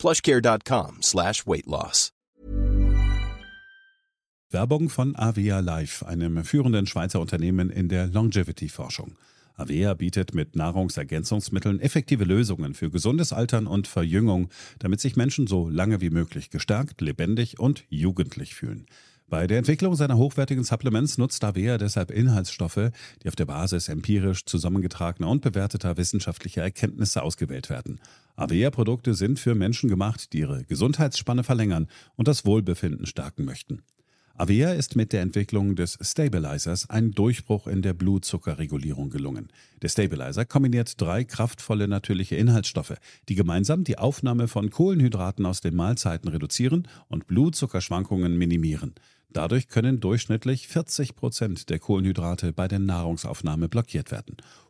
plushcare.com slash weight loss. Werbung von Avea Life, einem führenden Schweizer Unternehmen in der Longevity-Forschung. Avea bietet mit Nahrungsergänzungsmitteln effektive Lösungen für gesundes Altern und Verjüngung, damit sich Menschen so lange wie möglich gestärkt, lebendig und jugendlich fühlen. Bei der Entwicklung seiner hochwertigen Supplements nutzt Avea deshalb Inhaltsstoffe, die auf der Basis empirisch zusammengetragener und bewerteter wissenschaftlicher Erkenntnisse ausgewählt werden. Avea-Produkte sind für Menschen gemacht, die ihre Gesundheitsspanne verlängern und das Wohlbefinden stärken möchten. Avea ist mit der Entwicklung des Stabilizers ein Durchbruch in der Blutzuckerregulierung gelungen. Der Stabilizer kombiniert drei kraftvolle natürliche Inhaltsstoffe, die gemeinsam die Aufnahme von Kohlenhydraten aus den Mahlzeiten reduzieren und Blutzuckerschwankungen minimieren. Dadurch können durchschnittlich 40 Prozent der Kohlenhydrate bei der Nahrungsaufnahme blockiert werden.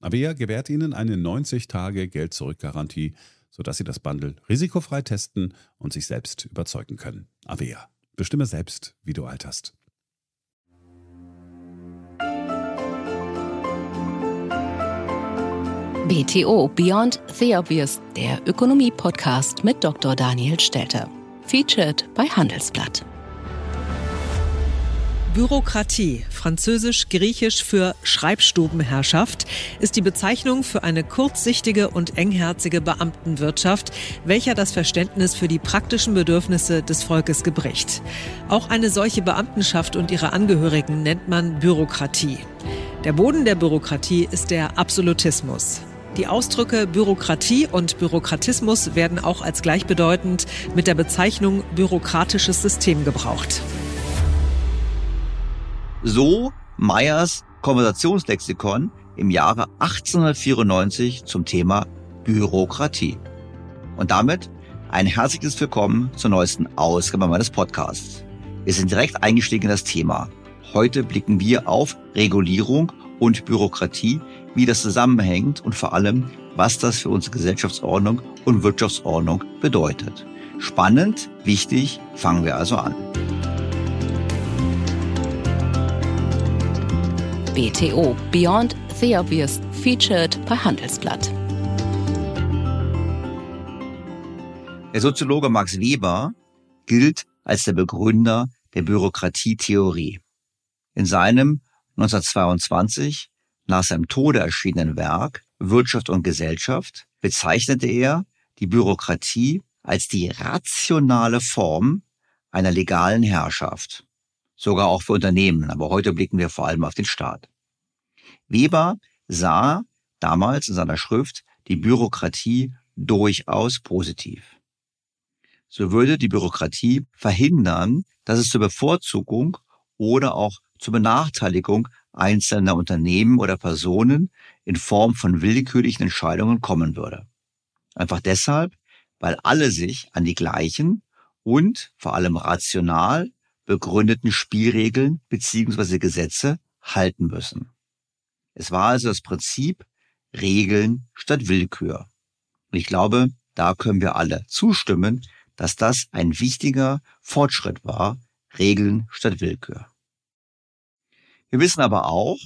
Avea gewährt Ihnen eine 90-Tage-Geld-Zurück-Garantie, sodass Sie das Bundle risikofrei testen und sich selbst überzeugen können. Avea. Bestimme selbst, wie du alterst. BTO Beyond the Obvious, der Ökonomie-Podcast mit Dr. Daniel Stelter. Featured bei Handelsblatt. Bürokratie, französisch-griechisch für Schreibstubenherrschaft, ist die Bezeichnung für eine kurzsichtige und engherzige Beamtenwirtschaft, welcher das Verständnis für die praktischen Bedürfnisse des Volkes gebricht. Auch eine solche Beamtenschaft und ihre Angehörigen nennt man Bürokratie. Der Boden der Bürokratie ist der Absolutismus. Die Ausdrücke Bürokratie und Bürokratismus werden auch als gleichbedeutend mit der Bezeichnung bürokratisches System gebraucht. So Meyers Konversationslexikon im Jahre 1894 zum Thema Bürokratie. Und damit ein herzliches Willkommen zur neuesten Ausgabe meines Podcasts. Wir sind direkt eingestiegen in das Thema. Heute blicken wir auf Regulierung und Bürokratie, wie das zusammenhängt und vor allem, was das für unsere Gesellschaftsordnung und Wirtschaftsordnung bedeutet. Spannend, wichtig, fangen wir also an. BTO Beyond the Obvious featured bei Handelsblatt. Der Soziologe Max Weber gilt als der Begründer der Bürokratietheorie. In seinem 1922 nach seinem Tode erschienenen Werk Wirtschaft und Gesellschaft bezeichnete er die Bürokratie als die rationale Form einer legalen Herrschaft sogar auch für Unternehmen. Aber heute blicken wir vor allem auf den Staat. Weber sah damals in seiner Schrift die Bürokratie durchaus positiv. So würde die Bürokratie verhindern, dass es zur Bevorzugung oder auch zur Benachteiligung einzelner Unternehmen oder Personen in Form von willkürlichen Entscheidungen kommen würde. Einfach deshalb, weil alle sich an die gleichen und vor allem rational begründeten Spielregeln bzw. Gesetze halten müssen. Es war also das Prinzip Regeln statt Willkür. Und ich glaube, da können wir alle zustimmen, dass das ein wichtiger Fortschritt war, Regeln statt Willkür. Wir wissen aber auch,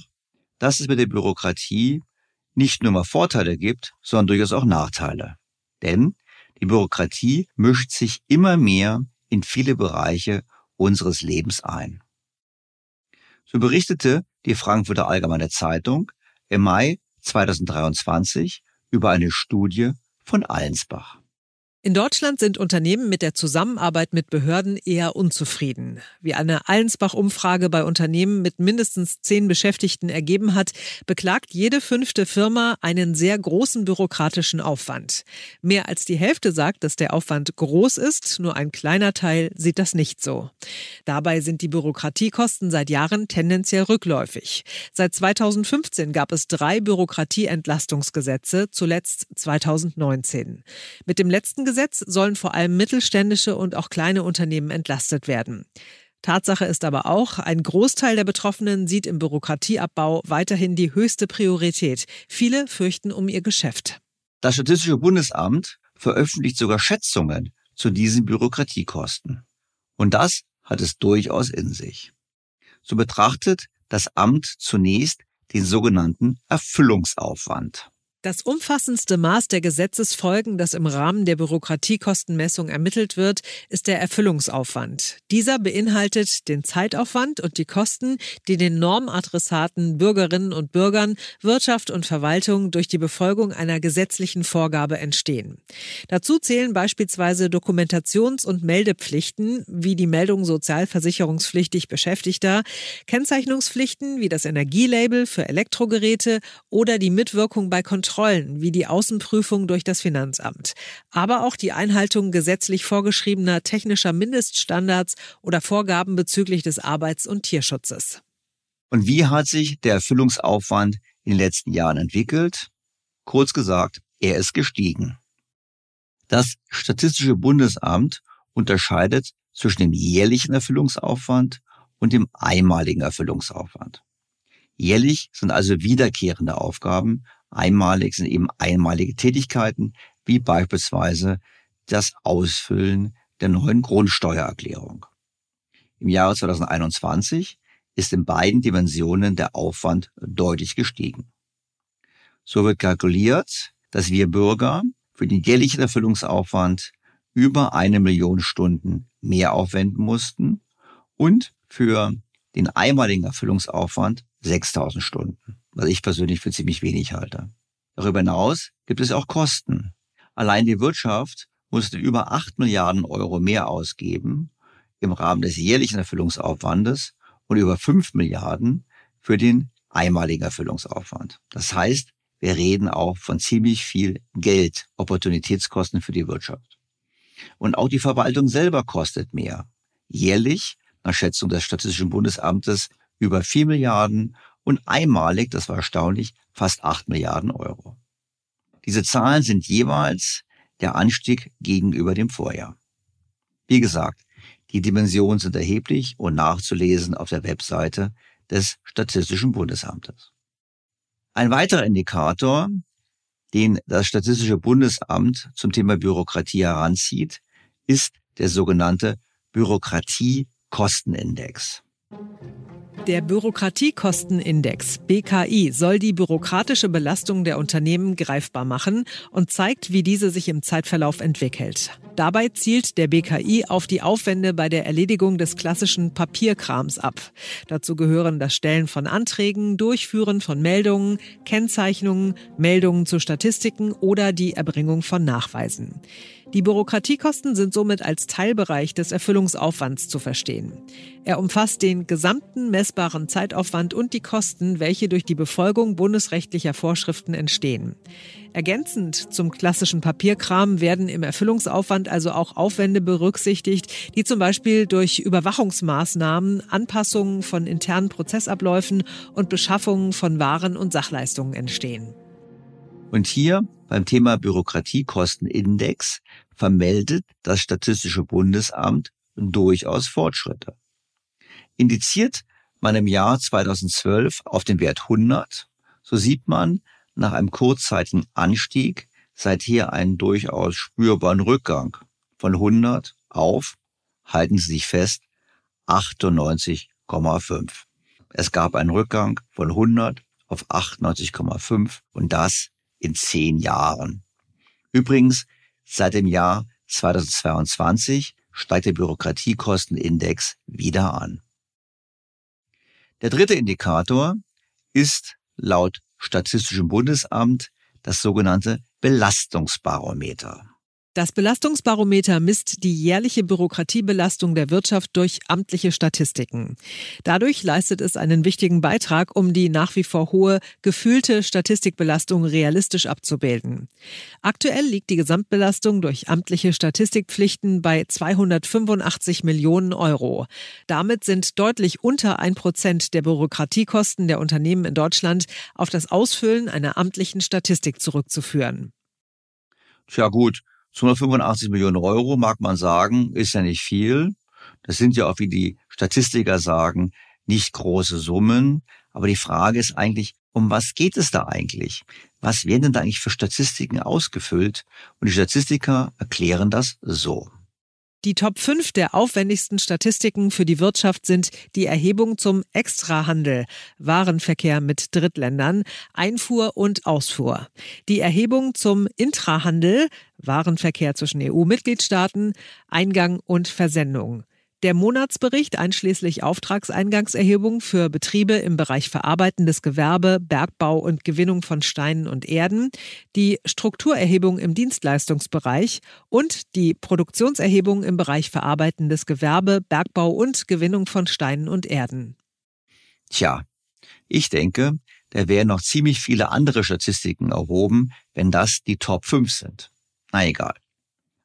dass es mit der Bürokratie nicht nur mal Vorteile gibt, sondern durchaus auch Nachteile. Denn die Bürokratie mischt sich immer mehr in viele Bereiche unseres Lebens ein. So berichtete die Frankfurter Allgemeine Zeitung im Mai 2023 über eine Studie von Allensbach. In Deutschland sind Unternehmen mit der Zusammenarbeit mit Behörden eher unzufrieden. Wie eine Allensbach-Umfrage bei Unternehmen mit mindestens zehn Beschäftigten ergeben hat, beklagt jede fünfte Firma einen sehr großen bürokratischen Aufwand. Mehr als die Hälfte sagt, dass der Aufwand groß ist, nur ein kleiner Teil sieht das nicht so. Dabei sind die Bürokratiekosten seit Jahren tendenziell rückläufig. Seit 2015 gab es drei Bürokratieentlastungsgesetze, zuletzt 2019. Mit dem letzten Gesetz sollen vor allem mittelständische und auch kleine Unternehmen entlastet werden. Tatsache ist aber auch, ein Großteil der Betroffenen sieht im Bürokratieabbau weiterhin die höchste Priorität. Viele fürchten um ihr Geschäft. Das Statistische Bundesamt veröffentlicht sogar Schätzungen zu diesen Bürokratiekosten. Und das hat es durchaus in sich. So betrachtet das Amt zunächst den sogenannten Erfüllungsaufwand. Das umfassendste Maß der Gesetzesfolgen, das im Rahmen der Bürokratiekostenmessung ermittelt wird, ist der Erfüllungsaufwand. Dieser beinhaltet den Zeitaufwand und die Kosten, die den Normadressaten Bürgerinnen und Bürgern, Wirtschaft und Verwaltung durch die Befolgung einer gesetzlichen Vorgabe entstehen. Dazu zählen beispielsweise Dokumentations- und Meldepflichten wie die Meldung sozialversicherungspflichtig Beschäftigter, Kennzeichnungspflichten wie das Energielabel für Elektrogeräte oder die Mitwirkung bei Kontrollen Kontrollen wie die Außenprüfung durch das Finanzamt, aber auch die Einhaltung gesetzlich vorgeschriebener technischer Mindeststandards oder Vorgaben bezüglich des Arbeits- und Tierschutzes. Und wie hat sich der Erfüllungsaufwand in den letzten Jahren entwickelt? Kurz gesagt, er ist gestiegen. Das Statistische Bundesamt unterscheidet zwischen dem jährlichen Erfüllungsaufwand und dem einmaligen Erfüllungsaufwand. Jährlich sind also wiederkehrende Aufgaben, Einmalig sind eben einmalige Tätigkeiten, wie beispielsweise das Ausfüllen der neuen Grundsteuererklärung. Im Jahre 2021 ist in beiden Dimensionen der Aufwand deutlich gestiegen. So wird kalkuliert, dass wir Bürger für den jährlichen Erfüllungsaufwand über eine Million Stunden mehr aufwenden mussten und für den einmaligen Erfüllungsaufwand 6000 Stunden was ich persönlich für ziemlich wenig halte. Darüber hinaus gibt es auch Kosten. Allein die Wirtschaft musste über 8 Milliarden Euro mehr ausgeben im Rahmen des jährlichen Erfüllungsaufwandes und über 5 Milliarden für den einmaligen Erfüllungsaufwand. Das heißt, wir reden auch von ziemlich viel Geld, Opportunitätskosten für die Wirtschaft. Und auch die Verwaltung selber kostet mehr. Jährlich, nach Schätzung des Statistischen Bundesamtes, über 4 Milliarden und einmalig, das war erstaunlich, fast 8 Milliarden Euro. Diese Zahlen sind jeweils der Anstieg gegenüber dem Vorjahr. Wie gesagt, die Dimensionen sind erheblich und nachzulesen auf der Webseite des Statistischen Bundesamtes. Ein weiterer Indikator, den das Statistische Bundesamt zum Thema Bürokratie heranzieht, ist der sogenannte Bürokratiekostenindex. Der Bürokratiekostenindex BKI soll die bürokratische Belastung der Unternehmen greifbar machen und zeigt, wie diese sich im Zeitverlauf entwickelt. Dabei zielt der BKI auf die Aufwände bei der Erledigung des klassischen Papierkrams ab. Dazu gehören das Stellen von Anträgen, Durchführen von Meldungen, Kennzeichnungen, Meldungen zu Statistiken oder die Erbringung von Nachweisen. Die Bürokratiekosten sind somit als Teilbereich des Erfüllungsaufwands zu verstehen. Er umfasst den gesamten messbaren Zeitaufwand und die Kosten, welche durch die Befolgung bundesrechtlicher Vorschriften entstehen. Ergänzend zum klassischen Papierkram werden im Erfüllungsaufwand also auch Aufwände berücksichtigt, die zum Beispiel durch Überwachungsmaßnahmen, Anpassungen von internen Prozessabläufen und Beschaffungen von Waren und Sachleistungen entstehen. Und hier beim Thema Bürokratiekostenindex vermeldet das Statistische Bundesamt durchaus Fortschritte. Indiziert man im Jahr 2012 auf den Wert 100, so sieht man nach einem kurzzeitigen Anstieg seither einen durchaus spürbaren Rückgang von 100 auf, halten Sie sich fest, 98,5. Es gab einen Rückgang von 100 auf 98,5 und das in zehn Jahren. Übrigens, seit dem Jahr 2022 steigt der Bürokratiekostenindex wieder an. Der dritte Indikator ist laut Statistischem Bundesamt das sogenannte Belastungsbarometer. Das Belastungsbarometer misst die jährliche Bürokratiebelastung der Wirtschaft durch amtliche Statistiken. Dadurch leistet es einen wichtigen Beitrag, um die nach wie vor hohe gefühlte Statistikbelastung realistisch abzubilden. Aktuell liegt die Gesamtbelastung durch amtliche Statistikpflichten bei 285 Millionen Euro. Damit sind deutlich unter ein Prozent der Bürokratiekosten der Unternehmen in Deutschland auf das Ausfüllen einer amtlichen Statistik zurückzuführen. Tja gut, 285 Millionen Euro mag man sagen, ist ja nicht viel. Das sind ja auch, wie die Statistiker sagen, nicht große Summen. Aber die Frage ist eigentlich, um was geht es da eigentlich? Was werden denn da eigentlich für Statistiken ausgefüllt? Und die Statistiker erklären das so. Die Top 5 der aufwendigsten Statistiken für die Wirtschaft sind die Erhebung zum Extrahandel, Warenverkehr mit Drittländern, Einfuhr und Ausfuhr. Die Erhebung zum Intrahandel, Warenverkehr zwischen EU-Mitgliedstaaten, Eingang und Versendung der Monatsbericht einschließlich Auftragseingangserhebung für Betriebe im Bereich verarbeitendes Gewerbe, Bergbau und Gewinnung von Steinen und Erden, die Strukturerhebung im Dienstleistungsbereich und die Produktionserhebung im Bereich verarbeitendes Gewerbe, Bergbau und Gewinnung von Steinen und Erden. Tja, ich denke, da wären noch ziemlich viele andere Statistiken erhoben, wenn das die Top 5 sind. Na egal.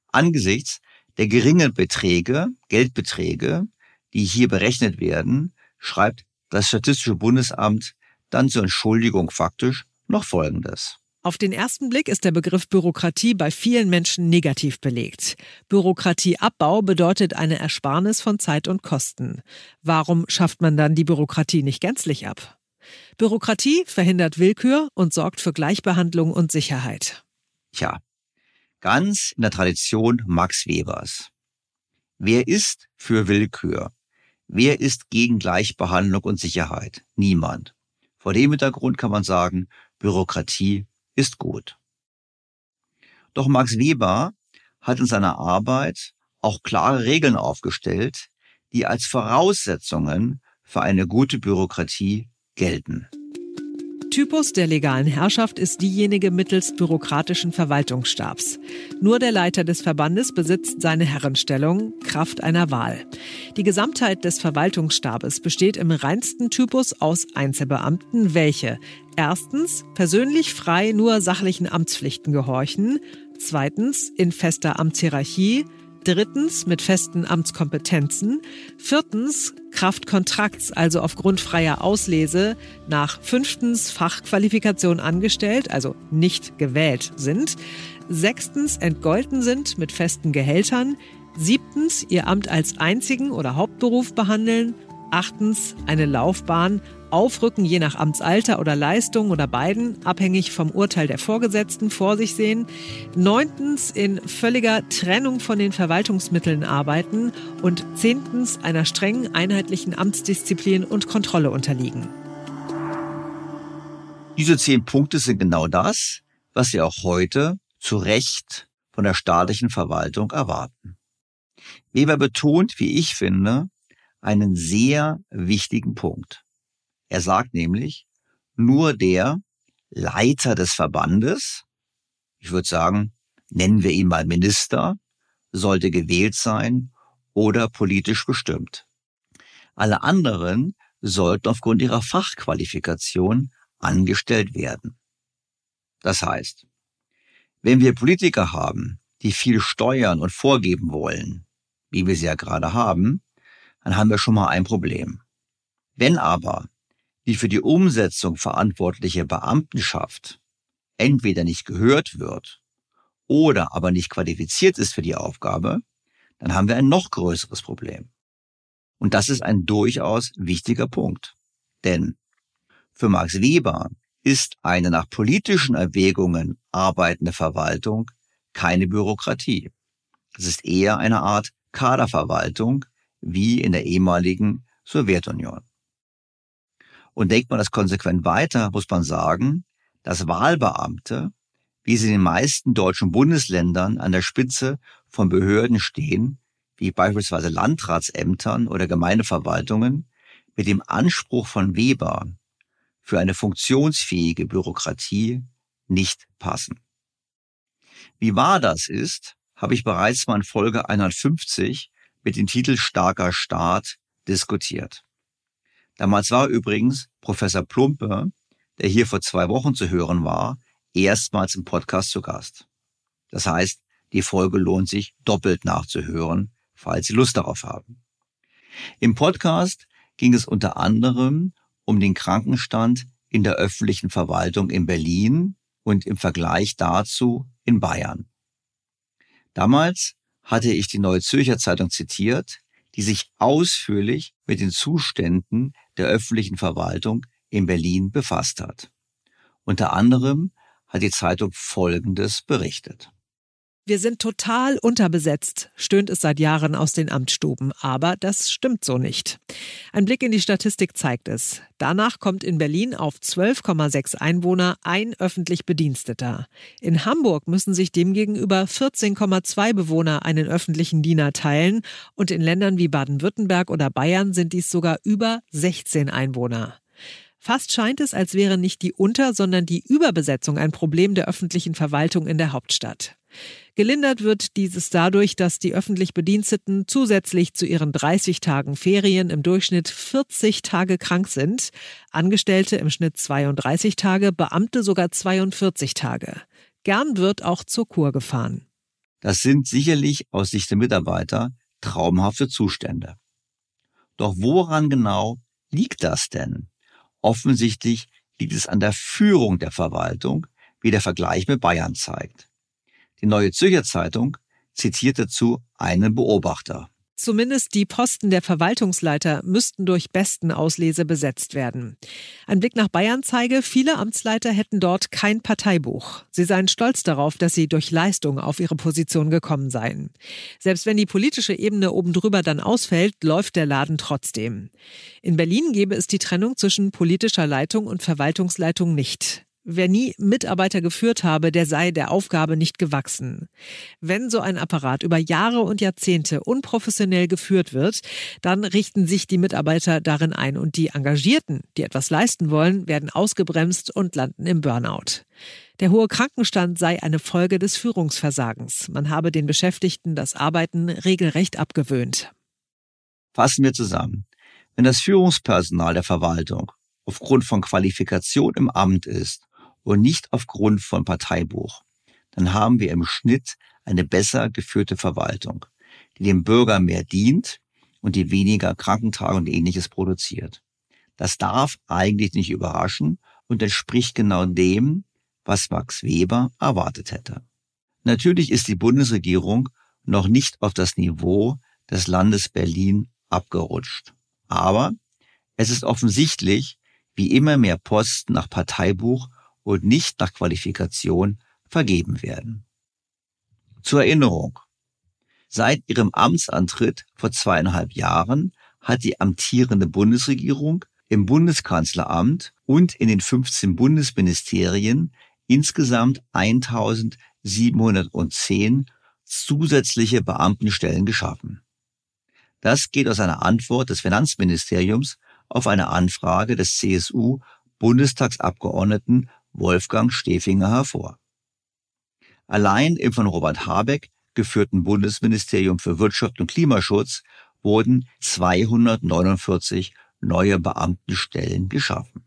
Angesichts der geringen Beträge, Geldbeträge, die hier berechnet werden, schreibt das Statistische Bundesamt dann zur Entschuldigung faktisch noch Folgendes. Auf den ersten Blick ist der Begriff Bürokratie bei vielen Menschen negativ belegt. Bürokratieabbau bedeutet eine Ersparnis von Zeit und Kosten. Warum schafft man dann die Bürokratie nicht gänzlich ab? Bürokratie verhindert Willkür und sorgt für Gleichbehandlung und Sicherheit. Tja, ganz in der Tradition Max Webers. Wer ist für Willkür? Wer ist gegen Gleichbehandlung und Sicherheit? Niemand. Vor dem Hintergrund kann man sagen, Bürokratie ist gut. Doch Max Weber hat in seiner Arbeit auch klare Regeln aufgestellt, die als Voraussetzungen für eine gute Bürokratie gelten. Typus der legalen Herrschaft ist diejenige mittels bürokratischen Verwaltungsstabs. Nur der Leiter des Verbandes besitzt seine Herrenstellung, Kraft einer Wahl. Die Gesamtheit des Verwaltungsstabes besteht im reinsten Typus aus Einzelbeamten, welche erstens persönlich frei nur sachlichen Amtspflichten gehorchen, zweitens in fester Amtshierarchie, drittens mit festen Amtskompetenzen, viertens Kraft Kontrakts, also aufgrund freier Auslese, nach fünftens Fachqualifikation angestellt, also nicht gewählt sind, sechstens entgolten sind mit festen Gehältern, siebtens ihr Amt als einzigen oder Hauptberuf behandeln, achtens eine Laufbahn Aufrücken je nach Amtsalter oder Leistung oder beiden, abhängig vom Urteil der Vorgesetzten, vor sich sehen. Neuntens in völliger Trennung von den Verwaltungsmitteln arbeiten. Und zehntens einer strengen einheitlichen Amtsdisziplin und Kontrolle unterliegen. Diese zehn Punkte sind genau das, was Sie auch heute zu Recht von der staatlichen Verwaltung erwarten. Weber betont, wie ich finde, einen sehr wichtigen Punkt. Er sagt nämlich, nur der Leiter des Verbandes, ich würde sagen, nennen wir ihn mal Minister, sollte gewählt sein oder politisch bestimmt. Alle anderen sollten aufgrund ihrer Fachqualifikation angestellt werden. Das heißt, wenn wir Politiker haben, die viel steuern und vorgeben wollen, wie wir sie ja gerade haben, dann haben wir schon mal ein Problem. Wenn aber die für die Umsetzung verantwortliche Beamtenschaft entweder nicht gehört wird oder aber nicht qualifiziert ist für die Aufgabe, dann haben wir ein noch größeres Problem. Und das ist ein durchaus wichtiger Punkt. Denn für Max Weber ist eine nach politischen Erwägungen arbeitende Verwaltung keine Bürokratie. Es ist eher eine Art Kaderverwaltung wie in der ehemaligen Sowjetunion. Und denkt man das konsequent weiter, muss man sagen, dass Wahlbeamte, wie sie in den meisten deutschen Bundesländern an der Spitze von Behörden stehen, wie beispielsweise Landratsämtern oder Gemeindeverwaltungen, mit dem Anspruch von Weber für eine funktionsfähige Bürokratie nicht passen. Wie wahr das ist, habe ich bereits mal in Folge 150 mit dem Titel Starker Staat diskutiert. Damals war übrigens Professor Plumpe, der hier vor zwei Wochen zu hören war, erstmals im Podcast zu Gast. Das heißt, die Folge lohnt sich doppelt nachzuhören, falls Sie Lust darauf haben. Im Podcast ging es unter anderem um den Krankenstand in der öffentlichen Verwaltung in Berlin und im Vergleich dazu in Bayern. Damals hatte ich die Neue Zürcher Zeitung zitiert, die sich ausführlich mit den Zuständen der öffentlichen Verwaltung in Berlin befasst hat. Unter anderem hat die Zeitung Folgendes berichtet. Wir sind total unterbesetzt, stöhnt es seit Jahren aus den Amtsstuben. Aber das stimmt so nicht. Ein Blick in die Statistik zeigt es. Danach kommt in Berlin auf 12,6 Einwohner ein öffentlich Bediensteter. In Hamburg müssen sich demgegenüber 14,2 Bewohner einen öffentlichen Diener teilen. Und in Ländern wie Baden-Württemberg oder Bayern sind dies sogar über 16 Einwohner. Fast scheint es, als wäre nicht die Unter-, sondern die Überbesetzung ein Problem der öffentlichen Verwaltung in der Hauptstadt. Gelindert wird dieses dadurch, dass die öffentlich Bediensteten zusätzlich zu ihren 30 Tagen Ferien im Durchschnitt 40 Tage krank sind, Angestellte im Schnitt 32 Tage, Beamte sogar 42 Tage. Gern wird auch zur Kur gefahren. Das sind sicherlich aus Sicht der Mitarbeiter traumhafte Zustände. Doch woran genau liegt das denn? Offensichtlich liegt es an der Führung der Verwaltung, wie der Vergleich mit Bayern zeigt. Die Neue Zürcher Zeitung zitiert dazu einen Beobachter. Zumindest die Posten der Verwaltungsleiter müssten durch besten Auslese besetzt werden. Ein Blick nach Bayern zeige, viele Amtsleiter hätten dort kein Parteibuch. Sie seien stolz darauf, dass sie durch Leistung auf ihre Position gekommen seien. Selbst wenn die politische Ebene oben drüber dann ausfällt, läuft der Laden trotzdem. In Berlin gäbe es die Trennung zwischen politischer Leitung und Verwaltungsleitung nicht. Wer nie Mitarbeiter geführt habe, der sei der Aufgabe nicht gewachsen. Wenn so ein Apparat über Jahre und Jahrzehnte unprofessionell geführt wird, dann richten sich die Mitarbeiter darin ein und die Engagierten, die etwas leisten wollen, werden ausgebremst und landen im Burnout. Der hohe Krankenstand sei eine Folge des Führungsversagens. Man habe den Beschäftigten das Arbeiten regelrecht abgewöhnt. Fassen wir zusammen. Wenn das Führungspersonal der Verwaltung aufgrund von Qualifikation im Amt ist und nicht aufgrund von Parteibuch, dann haben wir im Schnitt eine besser geführte Verwaltung, die dem Bürger mehr dient und die weniger Krankentage und ähnliches produziert. Das darf eigentlich nicht überraschen und entspricht genau dem, was Max Weber erwartet hätte. Natürlich ist die Bundesregierung noch nicht auf das Niveau des Landes Berlin abgerutscht. Aber es ist offensichtlich, wie immer mehr Posten nach Parteibuch und nicht nach Qualifikation vergeben werden. Zur Erinnerung. Seit ihrem Amtsantritt vor zweieinhalb Jahren hat die amtierende Bundesregierung im Bundeskanzleramt und in den 15 Bundesministerien insgesamt 1710 zusätzliche Beamtenstellen geschaffen. Das geht aus einer Antwort des Finanzministeriums auf eine Anfrage des CSU Bundestagsabgeordneten Wolfgang Stefinger hervor. Allein im von Robert Habeck geführten Bundesministerium für Wirtschaft und Klimaschutz wurden 249 neue Beamtenstellen geschaffen.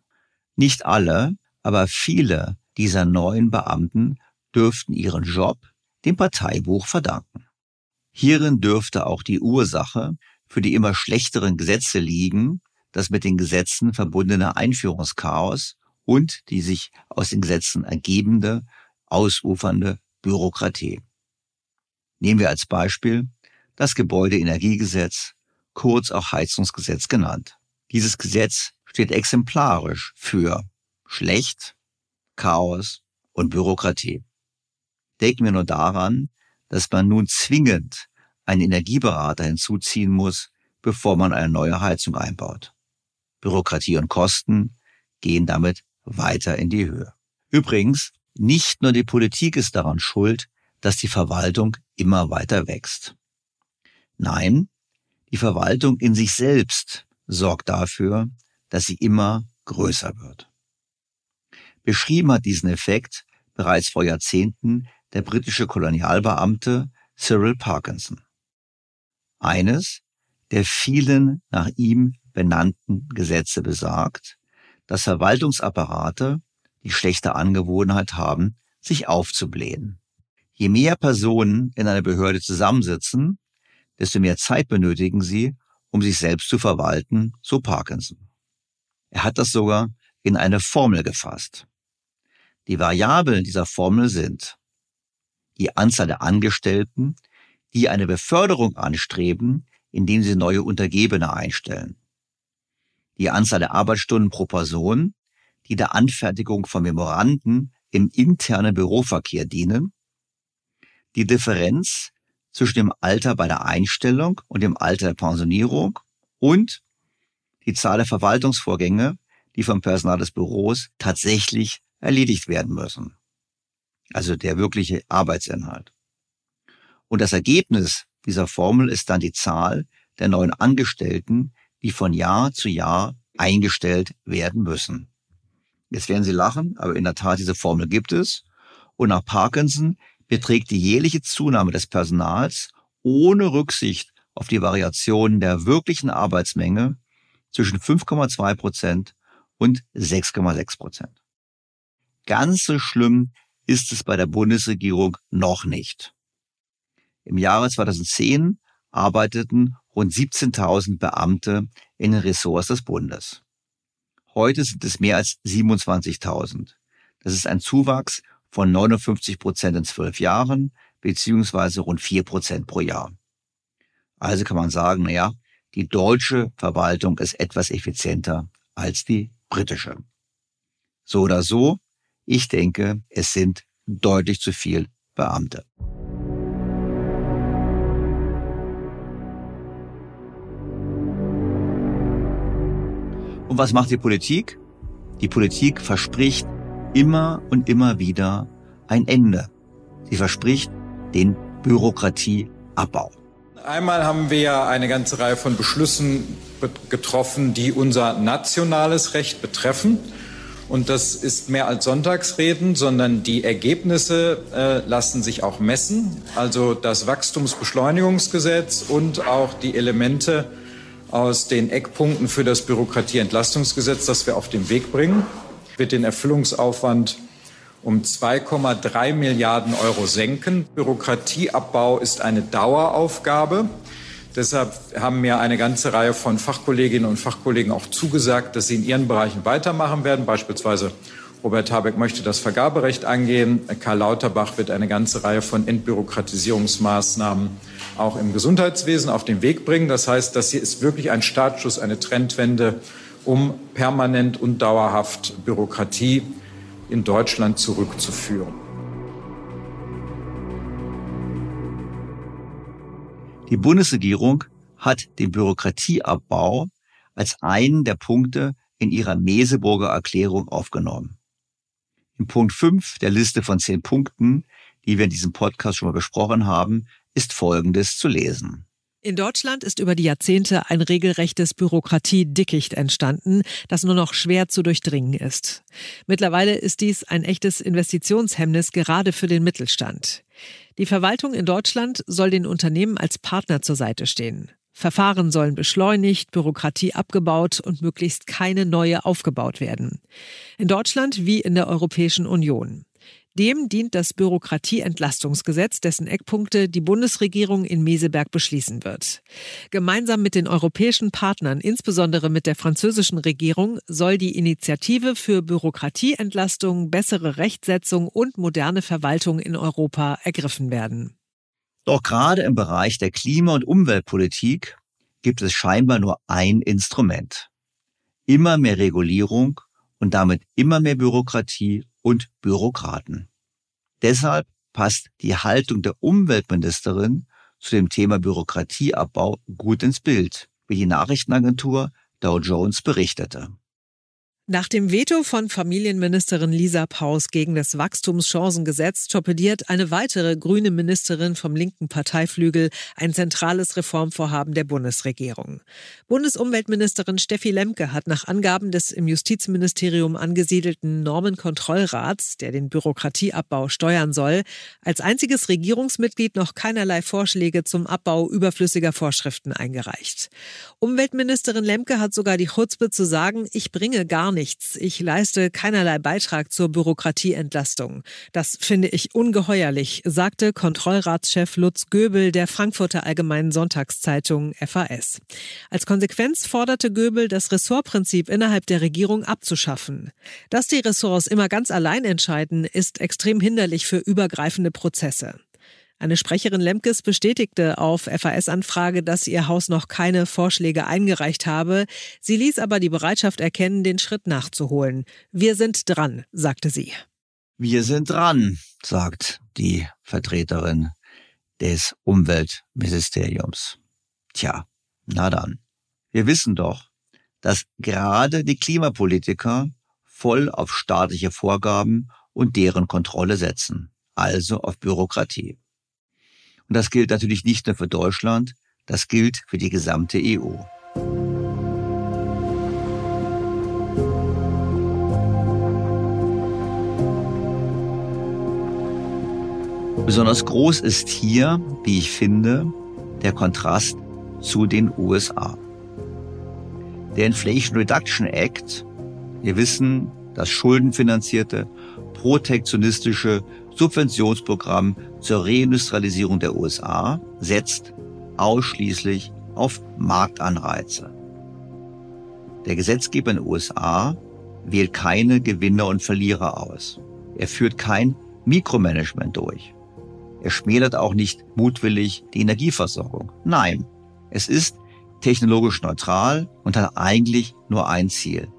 Nicht alle, aber viele dieser neuen Beamten dürften ihren Job dem Parteibuch verdanken. Hierin dürfte auch die Ursache für die immer schlechteren Gesetze liegen, das mit den Gesetzen verbundene Einführungschaos und die sich aus den Gesetzen ergebende, ausufernde Bürokratie. Nehmen wir als Beispiel das Gebäudeenergiegesetz, kurz auch Heizungsgesetz genannt. Dieses Gesetz steht exemplarisch für schlecht, Chaos und Bürokratie. Denken wir nur daran, dass man nun zwingend einen Energieberater hinzuziehen muss, bevor man eine neue Heizung einbaut. Bürokratie und Kosten gehen damit weiter in die Höhe. Übrigens, nicht nur die Politik ist daran schuld, dass die Verwaltung immer weiter wächst. Nein, die Verwaltung in sich selbst sorgt dafür, dass sie immer größer wird. Beschrieben hat diesen Effekt bereits vor Jahrzehnten der britische Kolonialbeamte Cyril Parkinson. Eines der vielen nach ihm benannten Gesetze besagt, dass Verwaltungsapparate die schlechte Angewohnheit haben, sich aufzublähen. Je mehr Personen in einer Behörde zusammensitzen, desto mehr Zeit benötigen sie, um sich selbst zu verwalten, so Parkinson. Er hat das sogar in eine Formel gefasst. Die Variablen dieser Formel sind die Anzahl der Angestellten, die eine Beförderung anstreben, indem sie neue Untergebene einstellen, die Anzahl der Arbeitsstunden pro Person, die der Anfertigung von Memoranden im internen Büroverkehr dienen, die Differenz zwischen dem Alter bei der Einstellung und dem Alter der Pensionierung und die Zahl der Verwaltungsvorgänge, die vom Personal des Büros tatsächlich erledigt werden müssen. Also der wirkliche Arbeitsinhalt. Und das Ergebnis dieser Formel ist dann die Zahl der neuen Angestellten, die von Jahr zu Jahr eingestellt werden müssen. Jetzt werden Sie lachen, aber in der Tat, diese Formel gibt es. Und nach Parkinson beträgt die jährliche Zunahme des Personals ohne Rücksicht auf die Variationen der wirklichen Arbeitsmenge zwischen 5,2 Prozent und 6,6 Prozent. Ganz so schlimm ist es bei der Bundesregierung noch nicht. Im Jahre 2010 arbeiteten rund 17.000 Beamte in den Ressorts des Bundes. Heute sind es mehr als 27.000. Das ist ein Zuwachs von 59 Prozent in zwölf Jahren, beziehungsweise rund vier Prozent pro Jahr. Also kann man sagen, naja, die deutsche Verwaltung ist etwas effizienter als die britische. So oder so, ich denke, es sind deutlich zu viel Beamte. Und was macht die Politik? Die Politik verspricht immer und immer wieder ein Ende. Sie verspricht den Bürokratieabbau. Einmal haben wir eine ganze Reihe von Beschlüssen getroffen, die unser nationales Recht betreffen. Und das ist mehr als Sonntagsreden, sondern die Ergebnisse äh, lassen sich auch messen. Also das Wachstumsbeschleunigungsgesetz und auch die Elemente aus den Eckpunkten für das Bürokratieentlastungsgesetz, das wir auf den Weg bringen, wird den Erfüllungsaufwand um 2,3 Milliarden Euro senken. Bürokratieabbau ist eine Daueraufgabe. Deshalb haben mir eine ganze Reihe von Fachkolleginnen und Fachkollegen auch zugesagt, dass sie in ihren Bereichen weitermachen werden. Beispielsweise Robert Habeck möchte das Vergaberecht angehen. Karl Lauterbach wird eine ganze Reihe von Entbürokratisierungsmaßnahmen auch im Gesundheitswesen auf den Weg bringen. Das heißt, das hier ist wirklich ein Startschuss, eine Trendwende, um permanent und dauerhaft Bürokratie in Deutschland zurückzuführen. Die Bundesregierung hat den Bürokratieabbau als einen der Punkte in ihrer Meseburger Erklärung aufgenommen. Punkt 5 der Liste von zehn Punkten, die wir in diesem Podcast schon mal besprochen haben, ist Folgendes zu lesen. In Deutschland ist über die Jahrzehnte ein regelrechtes Bürokratiedickicht entstanden, das nur noch schwer zu durchdringen ist. Mittlerweile ist dies ein echtes Investitionshemmnis gerade für den Mittelstand. Die Verwaltung in Deutschland soll den Unternehmen als Partner zur Seite stehen. Verfahren sollen beschleunigt, Bürokratie abgebaut und möglichst keine neue aufgebaut werden. In Deutschland wie in der Europäischen Union. Dem dient das Bürokratieentlastungsgesetz, dessen Eckpunkte die Bundesregierung in Meseberg beschließen wird. Gemeinsam mit den europäischen Partnern, insbesondere mit der französischen Regierung, soll die Initiative für Bürokratieentlastung, bessere Rechtsetzung und moderne Verwaltung in Europa ergriffen werden. Doch gerade im Bereich der Klima- und Umweltpolitik gibt es scheinbar nur ein Instrument. Immer mehr Regulierung und damit immer mehr Bürokratie und Bürokraten. Deshalb passt die Haltung der Umweltministerin zu dem Thema Bürokratieabbau gut ins Bild, wie die Nachrichtenagentur Dow Jones berichtete. Nach dem Veto von Familienministerin Lisa Paus gegen das Wachstumschancengesetz torpediert eine weitere grüne Ministerin vom linken Parteiflügel ein zentrales Reformvorhaben der Bundesregierung. Bundesumweltministerin Steffi Lemke hat nach Angaben des im Justizministerium angesiedelten Normenkontrollrats, der den Bürokratieabbau steuern soll, als einziges Regierungsmitglied noch keinerlei Vorschläge zum Abbau überflüssiger Vorschriften eingereicht. Umweltministerin Lemke hat sogar die Chutzpe zu sagen, ich bringe gar nichts. Ich leiste keinerlei Beitrag zur Bürokratieentlastung. Das finde ich ungeheuerlich, sagte Kontrollratschef Lutz Göbel der Frankfurter Allgemeinen Sonntagszeitung FAS. Als Konsequenz forderte Göbel, das Ressortprinzip innerhalb der Regierung abzuschaffen. Dass die Ressorts immer ganz allein entscheiden, ist extrem hinderlich für übergreifende Prozesse. Eine Sprecherin Lemkes bestätigte auf FAS-Anfrage, dass ihr Haus noch keine Vorschläge eingereicht habe. Sie ließ aber die Bereitschaft erkennen, den Schritt nachzuholen. Wir sind dran, sagte sie. Wir sind dran, sagt die Vertreterin des Umweltministeriums. Tja, na dann. Wir wissen doch, dass gerade die Klimapolitiker voll auf staatliche Vorgaben und deren Kontrolle setzen, also auf Bürokratie. Und das gilt natürlich nicht nur für Deutschland, das gilt für die gesamte EU. Besonders groß ist hier, wie ich finde, der Kontrast zu den USA. Der Inflation Reduction Act, wir wissen, das schuldenfinanzierte, protektionistische Subventionsprogramm zur Reindustrialisierung der USA setzt ausschließlich auf Marktanreize. Der Gesetzgeber in den USA wählt keine Gewinner und Verlierer aus. Er führt kein Mikromanagement durch. Er schmälert auch nicht mutwillig die Energieversorgung. Nein, es ist technologisch neutral und hat eigentlich nur ein Ziel,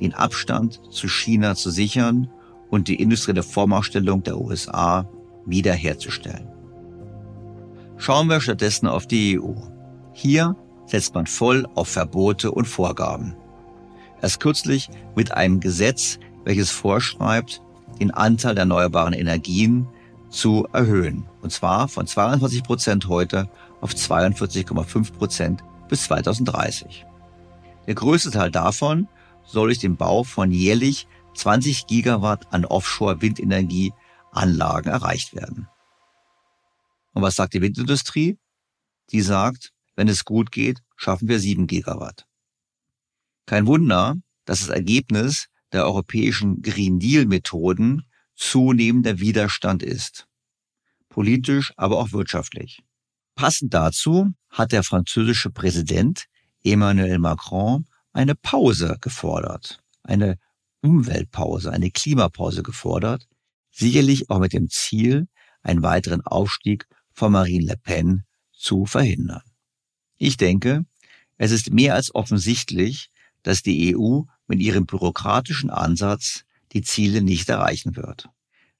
den Abstand zu China zu sichern und die industrielle Vormachtstellung der USA wiederherzustellen. Schauen wir stattdessen auf die EU. Hier setzt man voll auf Verbote und Vorgaben. Erst kürzlich mit einem Gesetz, welches vorschreibt, den Anteil der erneuerbaren Energien zu erhöhen. Und zwar von 22 Prozent heute auf 42,5 Prozent bis 2030. Der größte Teil davon soll durch den Bau von jährlich 20 Gigawatt an Offshore-Windenergieanlagen erreicht werden. Und was sagt die Windindustrie? Die sagt, wenn es gut geht, schaffen wir 7 Gigawatt. Kein Wunder, dass das Ergebnis der europäischen Green Deal Methoden zunehmender Widerstand ist. Politisch, aber auch wirtschaftlich. Passend dazu hat der französische Präsident Emmanuel Macron eine Pause gefordert. Eine Umweltpause, eine Klimapause gefordert, sicherlich auch mit dem Ziel, einen weiteren Aufstieg von Marine Le Pen zu verhindern. Ich denke, es ist mehr als offensichtlich, dass die EU mit ihrem bürokratischen Ansatz die Ziele nicht erreichen wird.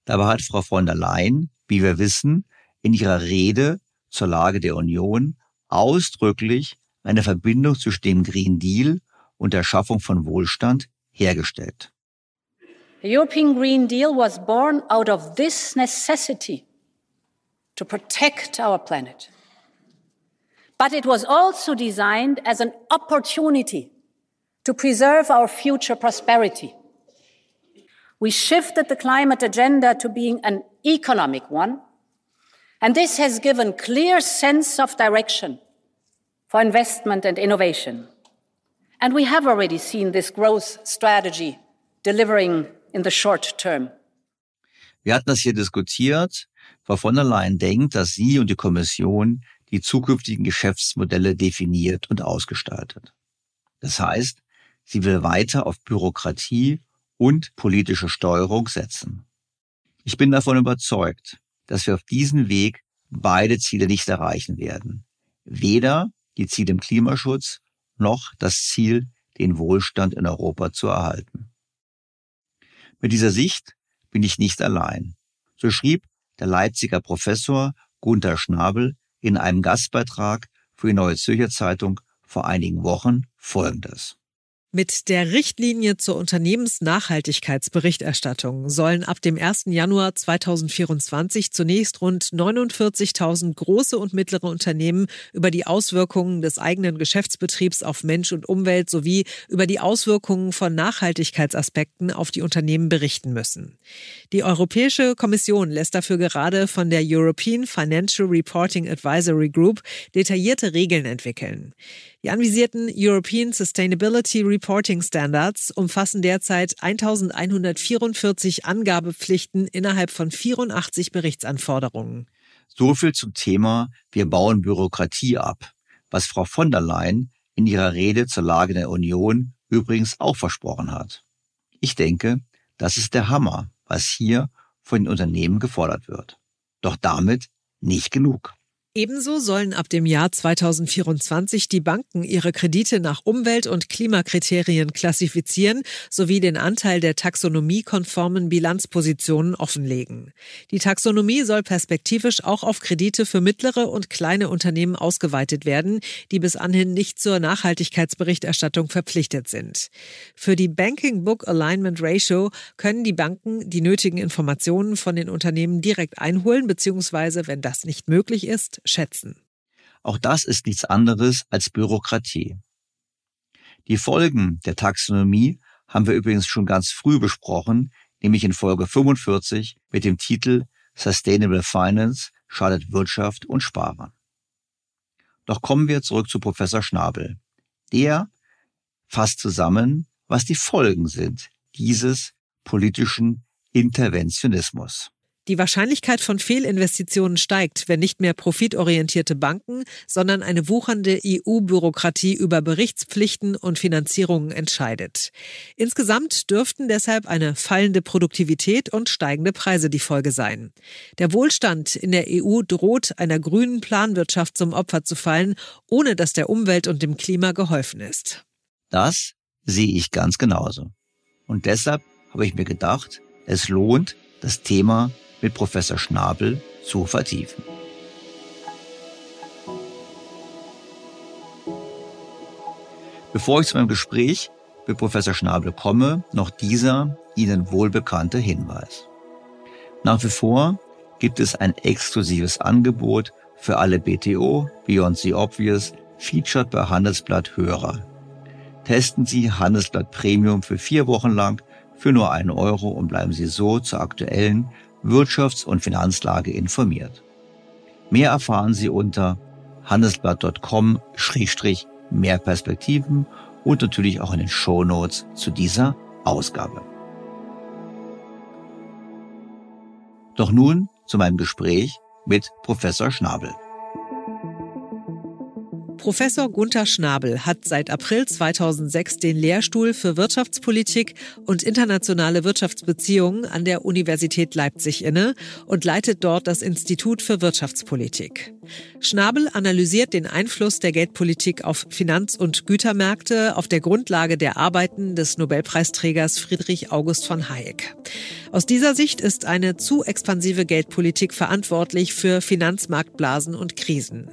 Dabei hat Frau von der Leyen, wie wir wissen, in ihrer Rede zur Lage der Union ausdrücklich eine Verbindung zwischen dem Green Deal und der Schaffung von Wohlstand hergestellt. The European Green Deal was born out of this necessity to protect our planet. But it was also designed as an opportunity to preserve our future prosperity. We shifted the climate agenda to being an economic one, and this has given clear sense of direction for investment and innovation. And we have already seen this growth strategy delivering in the short term. Wir hatten das hier diskutiert. Frau von der Leyen denkt, dass sie und die Kommission die zukünftigen Geschäftsmodelle definiert und ausgestaltet. Das heißt, sie will weiter auf Bürokratie und politische Steuerung setzen. Ich bin davon überzeugt, dass wir auf diesem Weg beide Ziele nicht erreichen werden. Weder die Ziele im Klimaschutz noch das Ziel, den Wohlstand in Europa zu erhalten. Mit dieser Sicht bin ich nicht allein. So schrieb der Leipziger Professor Gunther Schnabel in einem Gastbeitrag für die Neue Zürcher Zeitung vor einigen Wochen Folgendes. Mit der Richtlinie zur Unternehmensnachhaltigkeitsberichterstattung sollen ab dem 1. Januar 2024 zunächst rund 49.000 große und mittlere Unternehmen über die Auswirkungen des eigenen Geschäftsbetriebs auf Mensch und Umwelt sowie über die Auswirkungen von Nachhaltigkeitsaspekten auf die Unternehmen berichten müssen. Die Europäische Kommission lässt dafür gerade von der European Financial Reporting Advisory Group detaillierte Regeln entwickeln. Die anvisierten European Sustainability Reporting Standards umfassen derzeit 1144 Angabepflichten innerhalb von 84 Berichtsanforderungen. So viel zum Thema Wir bauen Bürokratie ab, was Frau von der Leyen in ihrer Rede zur Lage der Union übrigens auch versprochen hat. Ich denke, das ist der Hammer, was hier von den Unternehmen gefordert wird. Doch damit nicht genug. Ebenso sollen ab dem Jahr 2024 die Banken ihre Kredite nach Umwelt- und Klimakriterien klassifizieren sowie den Anteil der taxonomiekonformen Bilanzpositionen offenlegen. Die Taxonomie soll perspektivisch auch auf Kredite für mittlere und kleine Unternehmen ausgeweitet werden, die bis anhin nicht zur Nachhaltigkeitsberichterstattung verpflichtet sind. Für die Banking Book Alignment Ratio können die Banken die nötigen Informationen von den Unternehmen direkt einholen bzw. wenn das nicht möglich ist, schätzen. Auch das ist nichts anderes als Bürokratie. Die Folgen der Taxonomie haben wir übrigens schon ganz früh besprochen, nämlich in Folge 45 mit dem Titel Sustainable Finance schadet Wirtschaft und Sparern. Doch kommen wir zurück zu Professor Schnabel. Der fasst zusammen, was die Folgen sind dieses politischen Interventionismus. Die Wahrscheinlichkeit von Fehlinvestitionen steigt, wenn nicht mehr profitorientierte Banken, sondern eine wuchernde EU-Bürokratie über Berichtspflichten und Finanzierungen entscheidet. Insgesamt dürften deshalb eine fallende Produktivität und steigende Preise die Folge sein. Der Wohlstand in der EU droht einer grünen Planwirtschaft zum Opfer zu fallen, ohne dass der Umwelt und dem Klima geholfen ist. Das sehe ich ganz genauso. Und deshalb habe ich mir gedacht, es lohnt, das Thema mit Professor Schnabel zu vertiefen. Bevor ich zu meinem Gespräch mit Professor Schnabel komme, noch dieser Ihnen wohlbekannte Hinweis. Nach wie vor gibt es ein exklusives Angebot für alle BTO Beyond the Obvious Featured bei Handelsblatt Hörer. Testen Sie Handelsblatt Premium für vier Wochen lang für nur einen Euro und bleiben Sie so zur aktuellen Wirtschafts- und Finanzlage informiert. Mehr erfahren Sie unter handelsblatt.com-mehr Perspektiven und natürlich auch in den Show Notes zu dieser Ausgabe. Doch nun zu meinem Gespräch mit Professor Schnabel. Professor Gunther Schnabel hat seit April 2006 den Lehrstuhl für Wirtschaftspolitik und internationale Wirtschaftsbeziehungen an der Universität Leipzig inne und leitet dort das Institut für Wirtschaftspolitik. Schnabel analysiert den Einfluss der Geldpolitik auf Finanz- und Gütermärkte auf der Grundlage der Arbeiten des Nobelpreisträgers Friedrich August von Hayek. Aus dieser Sicht ist eine zu expansive Geldpolitik verantwortlich für Finanzmarktblasen und Krisen.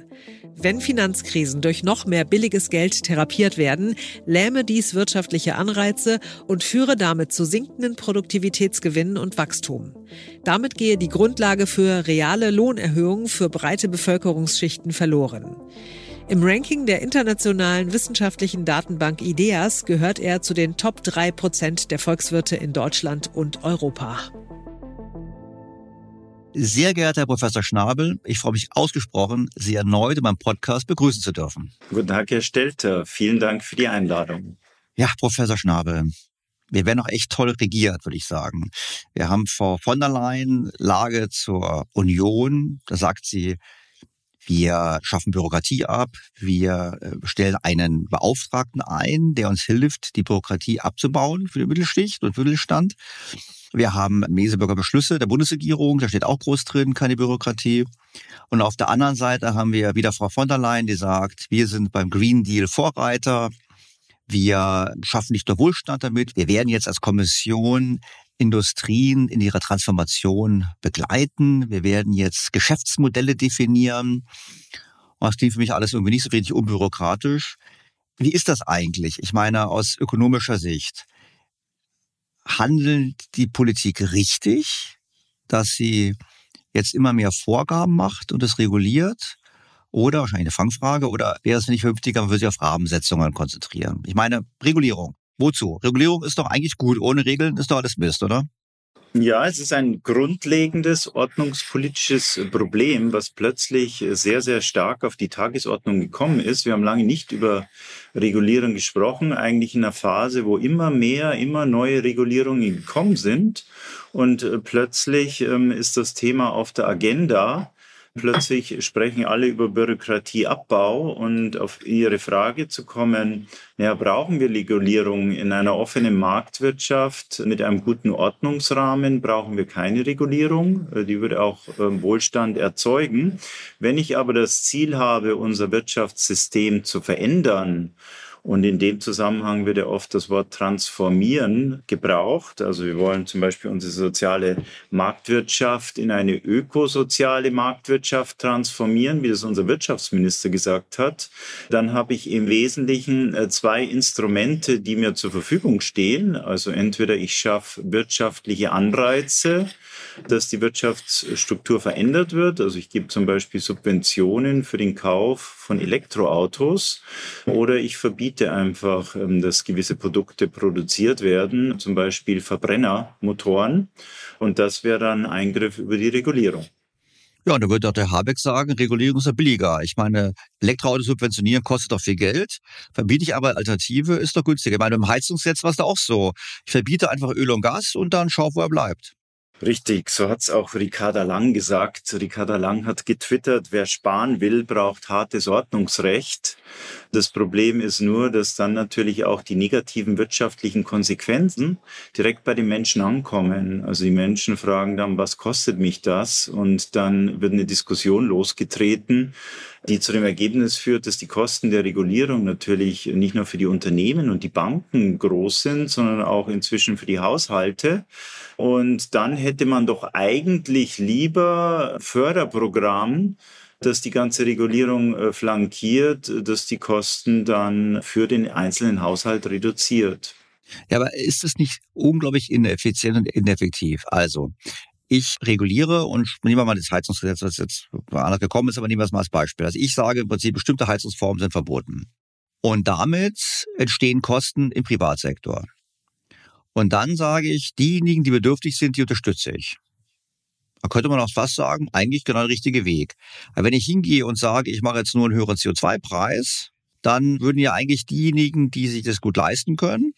Wenn Finanzkrisen durch noch mehr billiges Geld therapiert werden, lähme dies wirtschaftliche Anreize und führe damit zu sinkenden Produktivitätsgewinnen und Wachstum. Damit gehe die Grundlage für reale Lohnerhöhungen für breite Bevölkerungsschichten verloren. Im Ranking der internationalen wissenschaftlichen Datenbank IDEAS gehört er zu den Top 3 Prozent der Volkswirte in Deutschland und Europa. Sehr geehrter Herr Professor Schnabel, ich freue mich ausgesprochen, Sie erneut in meinem Podcast begrüßen zu dürfen. Guten Tag, Herr Stelter. Vielen Dank für die Einladung. Ja, Professor Schnabel. wir werden auch echt toll regiert, würde ich sagen. Wir haben vor von der Leyen Lage zur Union. Da sagt sie, wir schaffen Bürokratie ab. Wir äh, stellen einen Beauftragten ein, der uns hilft, die Bürokratie abzubauen für den Mittelschicht und Mittelstand. Wir haben Meseburger Beschlüsse der Bundesregierung, da steht auch groß drin, keine Bürokratie. Und auf der anderen Seite haben wir wieder Frau von der Leyen, die sagt, wir sind beim Green Deal Vorreiter. Wir schaffen nicht nur Wohlstand damit, wir werden jetzt als Kommission Industrien in ihrer Transformation begleiten. Wir werden jetzt Geschäftsmodelle definieren. Und das klingt für mich alles irgendwie nicht so richtig unbürokratisch. Wie ist das eigentlich? Ich meine, aus ökonomischer Sicht, handelt die Politik richtig, dass sie jetzt immer mehr Vorgaben macht und es reguliert? Oder wahrscheinlich eine Fangfrage, oder wäre es nicht vernünftiger, man würde sich auf Rahmensetzungen konzentrieren? Ich meine, Regulierung. Wozu? Regulierung ist doch eigentlich gut. Ohne Regeln ist doch alles Mist, oder? Ja, es ist ein grundlegendes ordnungspolitisches Problem, was plötzlich sehr, sehr stark auf die Tagesordnung gekommen ist. Wir haben lange nicht über Regulierung gesprochen, eigentlich in einer Phase, wo immer mehr, immer neue Regulierungen gekommen sind. Und äh, plötzlich ähm, ist das Thema auf der Agenda. Plötzlich sprechen alle über Bürokratieabbau und auf Ihre Frage zu kommen, ja, brauchen wir Regulierung in einer offenen Marktwirtschaft mit einem guten Ordnungsrahmen? Brauchen wir keine Regulierung? Die würde auch ähm, Wohlstand erzeugen. Wenn ich aber das Ziel habe, unser Wirtschaftssystem zu verändern, und in dem Zusammenhang wird ja oft das Wort transformieren gebraucht. Also wir wollen zum Beispiel unsere soziale Marktwirtschaft in eine ökosoziale Marktwirtschaft transformieren, wie das unser Wirtschaftsminister gesagt hat. Dann habe ich im Wesentlichen äh, zwei Instrumente, die mir zur Verfügung stehen. Also entweder ich schaffe wirtschaftliche Anreize, dass die Wirtschaftsstruktur verändert wird. Also ich gebe zum Beispiel Subventionen für den Kauf von Elektroautos oder ich verbiete einfach, ähm, dass gewisse Produkte produziert werden, zum Beispiel Verbrennermotoren. Und das wäre dann Eingriff über die Regulierung. Ja, und da würde auch der Habeck sagen, Regulierung ist ja billiger. Ich meine, Elektroautos subventionieren kostet doch viel Geld. Verbiete ich aber Alternative, ist doch günstiger. Ich meine, im Heizungsgesetz war es da auch so. Ich verbiete einfach Öl und Gas und dann schau, wo er bleibt. Richtig, so hat's auch Ricarda Lang gesagt. Ricarda Lang hat getwittert, wer sparen will, braucht hartes Ordnungsrecht. Das Problem ist nur, dass dann natürlich auch die negativen wirtschaftlichen Konsequenzen direkt bei den Menschen ankommen. Also die Menschen fragen dann, was kostet mich das? Und dann wird eine Diskussion losgetreten, die zu dem Ergebnis führt, dass die Kosten der Regulierung natürlich nicht nur für die Unternehmen und die Banken groß sind, sondern auch inzwischen für die Haushalte. Und dann hätte man doch eigentlich lieber Förderprogramm dass die ganze Regulierung äh, flankiert, dass die Kosten dann für den einzelnen Haushalt reduziert. Ja, aber ist es nicht unglaublich ineffizient und ineffektiv? Also, ich reguliere und nehmen wir mal das Heizungsgesetz, das jetzt anders gekommen ist, aber nehmen wir es mal als Beispiel. Also ich sage im Prinzip, bestimmte Heizungsformen sind verboten. Und damit entstehen Kosten im Privatsektor. Und dann sage ich, diejenigen, die bedürftig sind, die unterstütze ich. Da könnte man auch fast sagen, eigentlich genau der richtige Weg. Aber wenn ich hingehe und sage, ich mache jetzt nur einen höheren CO2-Preis, dann würden ja eigentlich diejenigen, die sich das gut leisten können,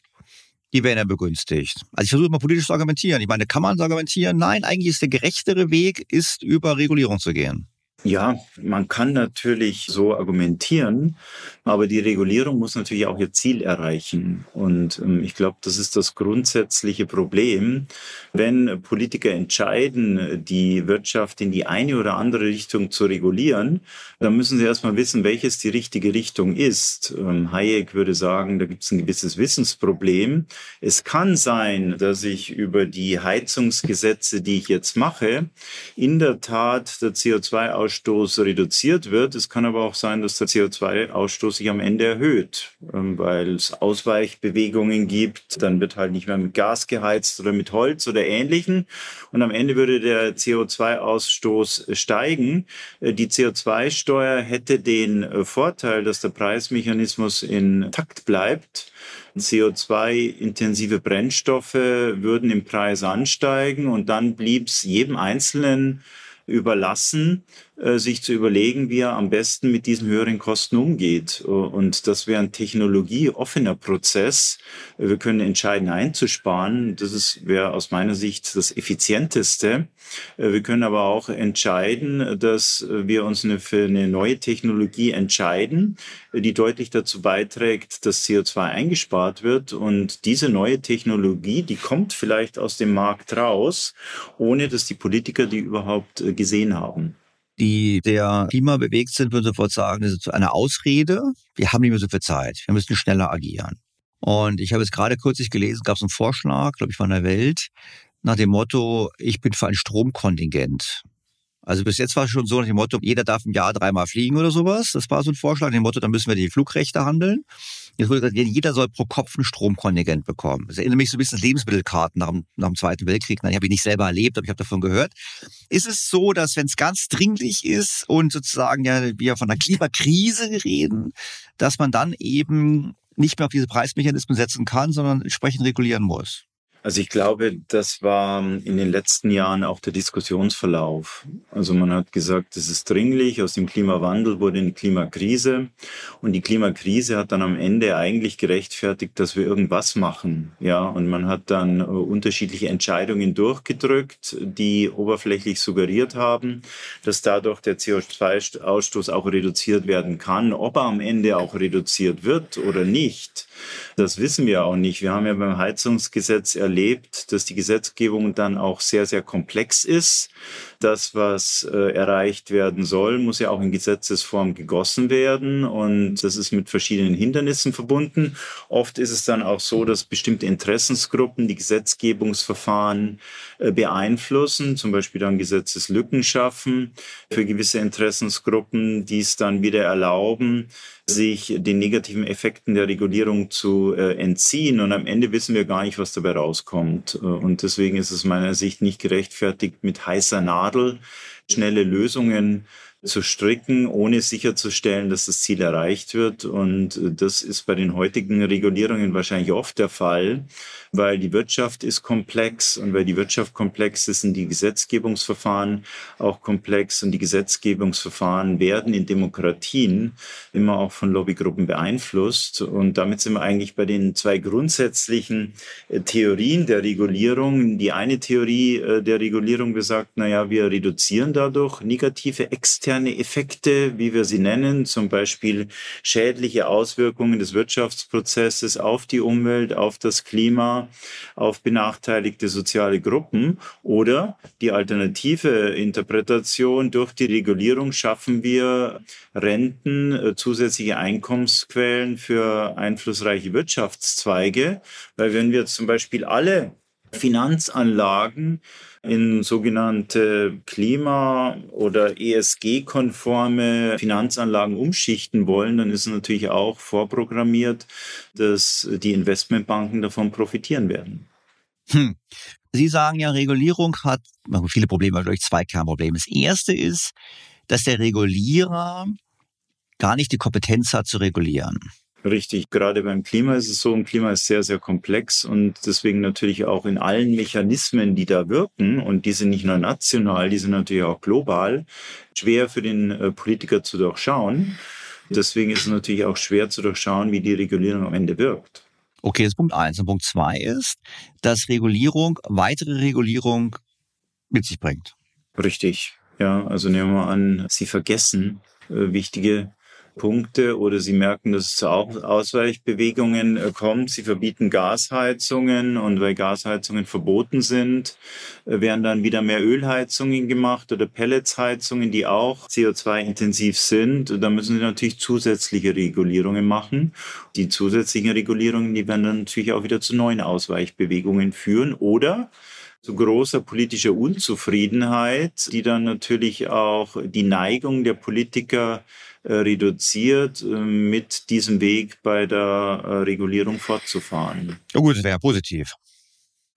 die werden ja begünstigt. Also ich versuche mal politisch zu argumentieren. Ich meine, kann man argumentieren? Nein, eigentlich ist der gerechtere Weg, ist über Regulierung zu gehen. Ja, man kann natürlich so argumentieren, aber die Regulierung muss natürlich auch ihr Ziel erreichen. Und ähm, ich glaube, das ist das grundsätzliche Problem. Wenn Politiker entscheiden, die Wirtschaft in die eine oder andere Richtung zu regulieren, dann müssen sie erstmal wissen, welches die richtige Richtung ist. Ähm, Hayek würde sagen, da gibt es ein gewisses Wissensproblem. Es kann sein, dass ich über die Heizungsgesetze, die ich jetzt mache, in der Tat der CO2 CO2-Ausstoß reduziert wird. Es kann aber auch sein, dass der CO2-Ausstoß sich am Ende erhöht, ähm, weil es Ausweichbewegungen gibt. Dann wird halt nicht mehr mit Gas geheizt oder mit Holz oder Ähnlichem. Und am Ende würde der CO2-Ausstoß steigen. Äh, die CO2-Steuer hätte den äh, Vorteil, dass der Preismechanismus intakt bleibt. CO2-intensive Brennstoffe würden im Preis ansteigen und dann blieb es jedem Einzelnen überlassen, sich zu überlegen, wie er am besten mit diesen höheren Kosten umgeht. Und das wäre ein technologieoffener Prozess. Wir können entscheiden, einzusparen. Das wäre aus meiner Sicht das Effizienteste. Äh, wir können aber auch entscheiden, dass wir uns eine, für eine neue Technologie entscheiden, die deutlich dazu beiträgt, dass CO2 eingespart wird. Und diese neue Technologie, die kommt vielleicht aus dem Markt raus, ohne dass die Politiker die überhaupt äh, gesehen haben die sehr klimabewegt sind, würden sofort sagen, das ist eine Ausrede. Wir haben nicht mehr so viel Zeit. Wir müssen schneller agieren. Und ich habe jetzt gerade kürzlich gelesen, gab es einen Vorschlag, glaube ich, von der Welt, nach dem Motto, ich bin für ein Stromkontingent. Also bis jetzt war es schon so nach dem Motto, jeder darf im Jahr dreimal fliegen oder sowas. Das war so ein Vorschlag, nach dem Motto, dann müssen wir die Flugrechte handeln. Jetzt wurde gesagt, jeder soll pro Kopf ein Stromkontingent bekommen. Das erinnert mich so ein bisschen an Lebensmittelkarten nach dem, nach dem Zweiten Weltkrieg. Nein, habe ich nicht selber erlebt, aber ich habe davon gehört. Ist es so, dass wenn es ganz dringlich ist und sozusagen ja wir von einer Klimakrise reden, dass man dann eben nicht mehr auf diese Preismechanismen setzen kann, sondern entsprechend regulieren muss? Also ich glaube, das war in den letzten Jahren auch der Diskussionsverlauf. Also man hat gesagt, es ist dringlich, aus dem Klimawandel wurde eine Klimakrise und die Klimakrise hat dann am Ende eigentlich gerechtfertigt, dass wir irgendwas machen. Ja, und man hat dann äh, unterschiedliche Entscheidungen durchgedrückt, die oberflächlich suggeriert haben, dass dadurch der CO2-Ausstoß auch reduziert werden kann. Ob er am Ende auch reduziert wird oder nicht, das wissen wir auch nicht. Wir haben ja beim Heizungsgesetz erlebt, dass die Gesetzgebung dann auch sehr, sehr komplex ist. Das, was äh, erreicht werden soll, muss ja auch in Gesetzesform gegossen werden und das ist mit verschiedenen Hindernissen verbunden. Oft ist es dann auch so, dass bestimmte Interessensgruppen die Gesetzgebungsverfahren äh, beeinflussen, zum Beispiel dann Gesetzeslücken schaffen für gewisse Interessensgruppen, die es dann wieder erlauben, sich den negativen Effekten der Regulierung zu äh, entziehen. Und am Ende wissen wir gar nicht, was dabei rauskommt. Äh, und deswegen ist es meiner Sicht nicht gerechtfertigt, mit heißer Nadel schnelle Lösungen zu stricken, ohne sicherzustellen, dass das Ziel erreicht wird. Und äh, das ist bei den heutigen Regulierungen wahrscheinlich oft der Fall weil die Wirtschaft ist komplex und weil die Wirtschaft komplex ist, sind die Gesetzgebungsverfahren auch komplex und die Gesetzgebungsverfahren werden in Demokratien immer auch von Lobbygruppen beeinflusst und damit sind wir eigentlich bei den zwei grundsätzlichen äh, Theorien der Regulierung. Die eine Theorie äh, der Regulierung besagt, naja, wir reduzieren dadurch negative externe Effekte, wie wir sie nennen, zum Beispiel schädliche Auswirkungen des Wirtschaftsprozesses auf die Umwelt, auf das Klima, auf benachteiligte soziale Gruppen. Oder die alternative Interpretation, durch die Regulierung schaffen wir Renten, äh, zusätzliche Einkommensquellen für einflussreiche Wirtschaftszweige. Weil wenn wir zum Beispiel alle Finanzanlagen in sogenannte Klima- oder ESG-konforme Finanzanlagen umschichten wollen, dann ist es natürlich auch vorprogrammiert, dass die Investmentbanken davon profitieren werden. Hm. Sie sagen ja, Regulierung hat viele Probleme, aber durch zwei Kernprobleme. Das erste ist, dass der Regulierer gar nicht die Kompetenz hat zu regulieren. Richtig, gerade beim Klima ist es so, ein Klima ist sehr, sehr komplex und deswegen natürlich auch in allen Mechanismen, die da wirken, und die sind nicht nur national, die sind natürlich auch global, schwer für den äh, Politiker zu durchschauen. Deswegen ist es natürlich auch schwer zu durchschauen, wie die Regulierung am Ende wirkt. Okay, das ist Punkt eins. Und Punkt zwei ist, dass Regulierung weitere Regulierung mit sich bringt. Richtig. Ja, also nehmen wir an, Sie vergessen äh, wichtige Punkte oder sie merken, dass es zu Ausweichbewegungen äh, kommt. Sie verbieten Gasheizungen und weil Gasheizungen verboten sind, äh, werden dann wieder mehr Ölheizungen gemacht oder Pelletsheizungen, die auch CO2-intensiv sind. Da müssen sie natürlich zusätzliche Regulierungen machen. Die zusätzlichen Regulierungen, die werden dann natürlich auch wieder zu neuen Ausweichbewegungen führen oder zu großer politischer Unzufriedenheit, die dann natürlich auch die Neigung der Politiker reduziert, äh, mit diesem Weg bei der äh, Regulierung fortzufahren. Ja gut, wäre positiv.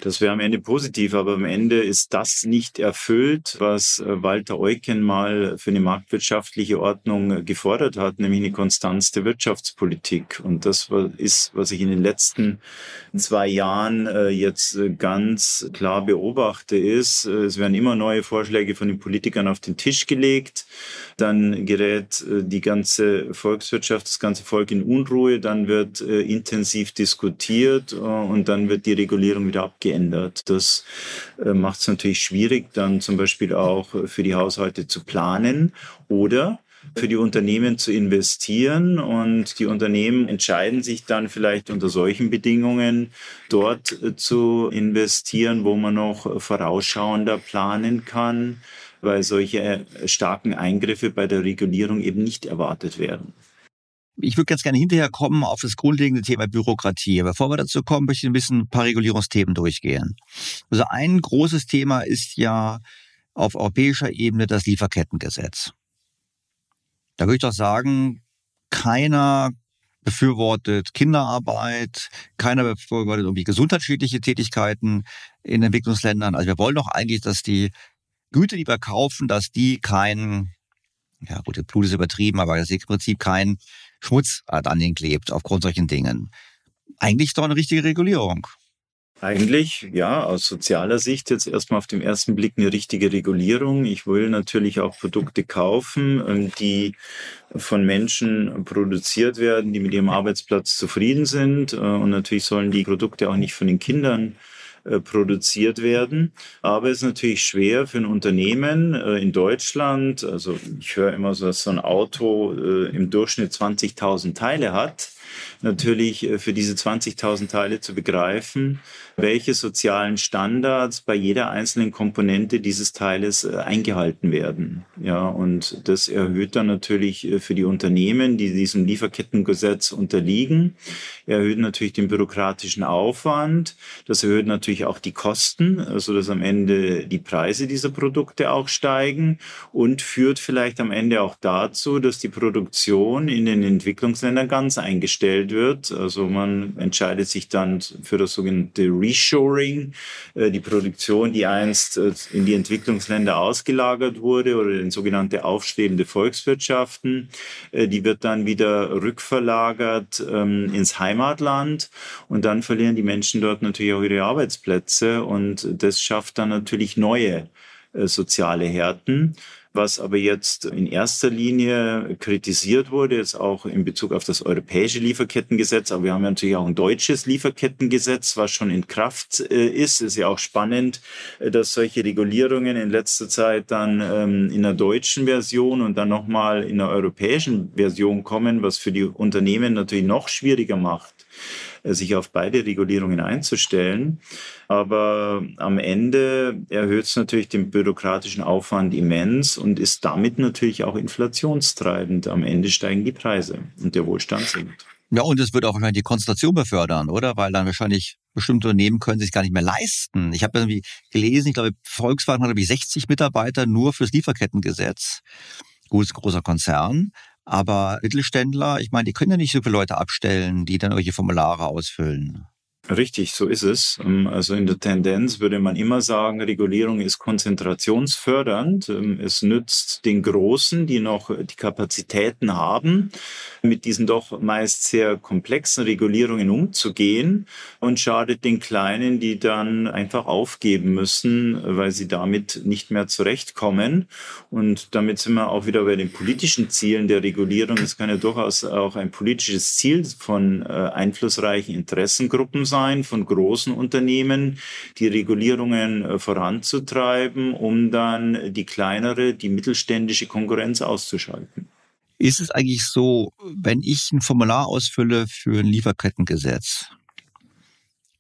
Das wäre am Ende positiv, aber am Ende ist das nicht erfüllt, was äh, Walter Eucken mal für eine marktwirtschaftliche Ordnung äh, gefordert hat, nämlich eine Konstanz der Wirtschaftspolitik. Und das ist, was ich in den letzten zwei Jahren äh, jetzt ganz klar beobachte, ist, es werden immer neue Vorschläge von den Politikern auf den Tisch gelegt. Dann gerät die ganze Volkswirtschaft, das ganze Volk in Unruhe. Dann wird intensiv diskutiert und dann wird die Regulierung wieder abgegeben geändert. Das äh, macht es natürlich schwierig, dann zum Beispiel auch für die Haushalte zu planen oder für die Unternehmen zu investieren und die Unternehmen entscheiden sich dann vielleicht unter solchen Bedingungen dort äh, zu investieren, wo man noch vorausschauender planen kann, weil solche äh, starken Eingriffe bei der Regulierung eben nicht erwartet werden. Ich würde ganz gerne hinterher kommen auf das grundlegende Thema Bürokratie. Aber bevor wir dazu kommen, möchte ich ein bisschen ein paar Regulierungsthemen durchgehen. Also ein großes Thema ist ja auf europäischer Ebene das Lieferkettengesetz. Da würde ich doch sagen, keiner befürwortet Kinderarbeit, keiner befürwortet irgendwie gesundheitsschädliche Tätigkeiten in Entwicklungsländern. Also wir wollen doch eigentlich, dass die Güter, die wir kaufen, dass die kein, ja gut, Blut ist übertrieben, aber dass sie im Prinzip kein Schmutz an ihnen klebt aufgrund solchen Dingen. Eigentlich doch eine richtige Regulierung. Eigentlich, ja, aus sozialer Sicht jetzt erstmal auf den ersten Blick eine richtige Regulierung. Ich will natürlich auch Produkte kaufen, ähm, die von Menschen produziert werden, die mit ihrem Arbeitsplatz zufrieden sind. Äh, und natürlich sollen die Produkte auch nicht von den Kindern äh, produziert werden. Aber es ist natürlich schwer für ein Unternehmen äh, in Deutschland. Also ich höre immer so, dass so ein Auto äh, im Durchschnitt 20.000 Teile hat natürlich äh, für diese 20.000 Teile zu begreifen, welche sozialen Standards bei jeder einzelnen Komponente dieses Teiles äh, eingehalten werden. Ja, und das erhöht dann natürlich äh, für die Unternehmen, die diesem Lieferkettengesetz unterliegen, erhöht natürlich den bürokratischen Aufwand. Das erhöht natürlich auch die Kosten, so also am Ende die Preise dieser Produkte auch steigen und führt vielleicht am Ende auch dazu, dass die Produktion in den Entwicklungsländern ganz eingestellt wird. Also man entscheidet sich dann für das sogenannte Reshoring, äh, die Produktion, die einst äh, in die Entwicklungsländer ausgelagert wurde oder in sogenannte aufstrebende Volkswirtschaften, äh, die wird dann wieder rückverlagert ähm, ins Heimatland. Und dann verlieren die Menschen dort natürlich auch ihre Arbeitsplätze. Und das schafft dann natürlich neue soziale Härten was aber jetzt in erster Linie kritisiert wurde, jetzt auch in Bezug auf das europäische Lieferkettengesetz. Aber wir haben ja natürlich auch ein deutsches Lieferkettengesetz, was schon in Kraft äh, ist. Ist ja auch spannend, äh, dass solche Regulierungen in letzter Zeit dann ähm, in der deutschen Version und dann nochmal in der europäischen Version kommen, was für die Unternehmen natürlich noch schwieriger macht sich auf beide Regulierungen einzustellen. Aber am Ende erhöht es natürlich den bürokratischen Aufwand immens und ist damit natürlich auch inflationstreibend. Am Ende steigen die Preise und der Wohlstand sinkt. Ja, und es wird auch wahrscheinlich die Konzentration befördern, oder? Weil dann wahrscheinlich bestimmte Unternehmen können sich gar nicht mehr leisten. Ich habe irgendwie gelesen, ich glaube, Volkswagen hat irgendwie 60 Mitarbeiter nur fürs Lieferkettengesetz. Gut, großer Konzern. Aber Mittelständler, ich meine, die können ja nicht so viele Leute abstellen, die dann irgendwelche Formulare ausfüllen. Richtig, so ist es. Ähm, also in der Tendenz würde man immer sagen, Regulierung ist konzentrationsfördernd. Ähm, es nützt den Großen, die noch die Kapazitäten haben, mit diesen doch meist sehr komplexen Regulierungen umzugehen und schadet den Kleinen, die dann einfach aufgeben müssen, weil sie damit nicht mehr zurechtkommen. Und damit sind wir auch wieder bei den politischen Zielen der Regulierung. Es kann ja durchaus auch ein politisches Ziel von äh, einflussreichen Interessengruppen sein sein von großen Unternehmen, die Regulierungen äh, voranzutreiben, um dann die kleinere, die mittelständische Konkurrenz auszuschalten. Ist es eigentlich so, wenn ich ein Formular ausfülle für ein Lieferkettengesetz,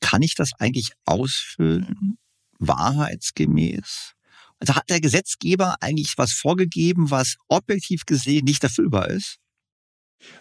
kann ich das eigentlich ausfüllen, wahrheitsgemäß? Also hat der Gesetzgeber eigentlich was vorgegeben, was objektiv gesehen nicht erfüllbar ist?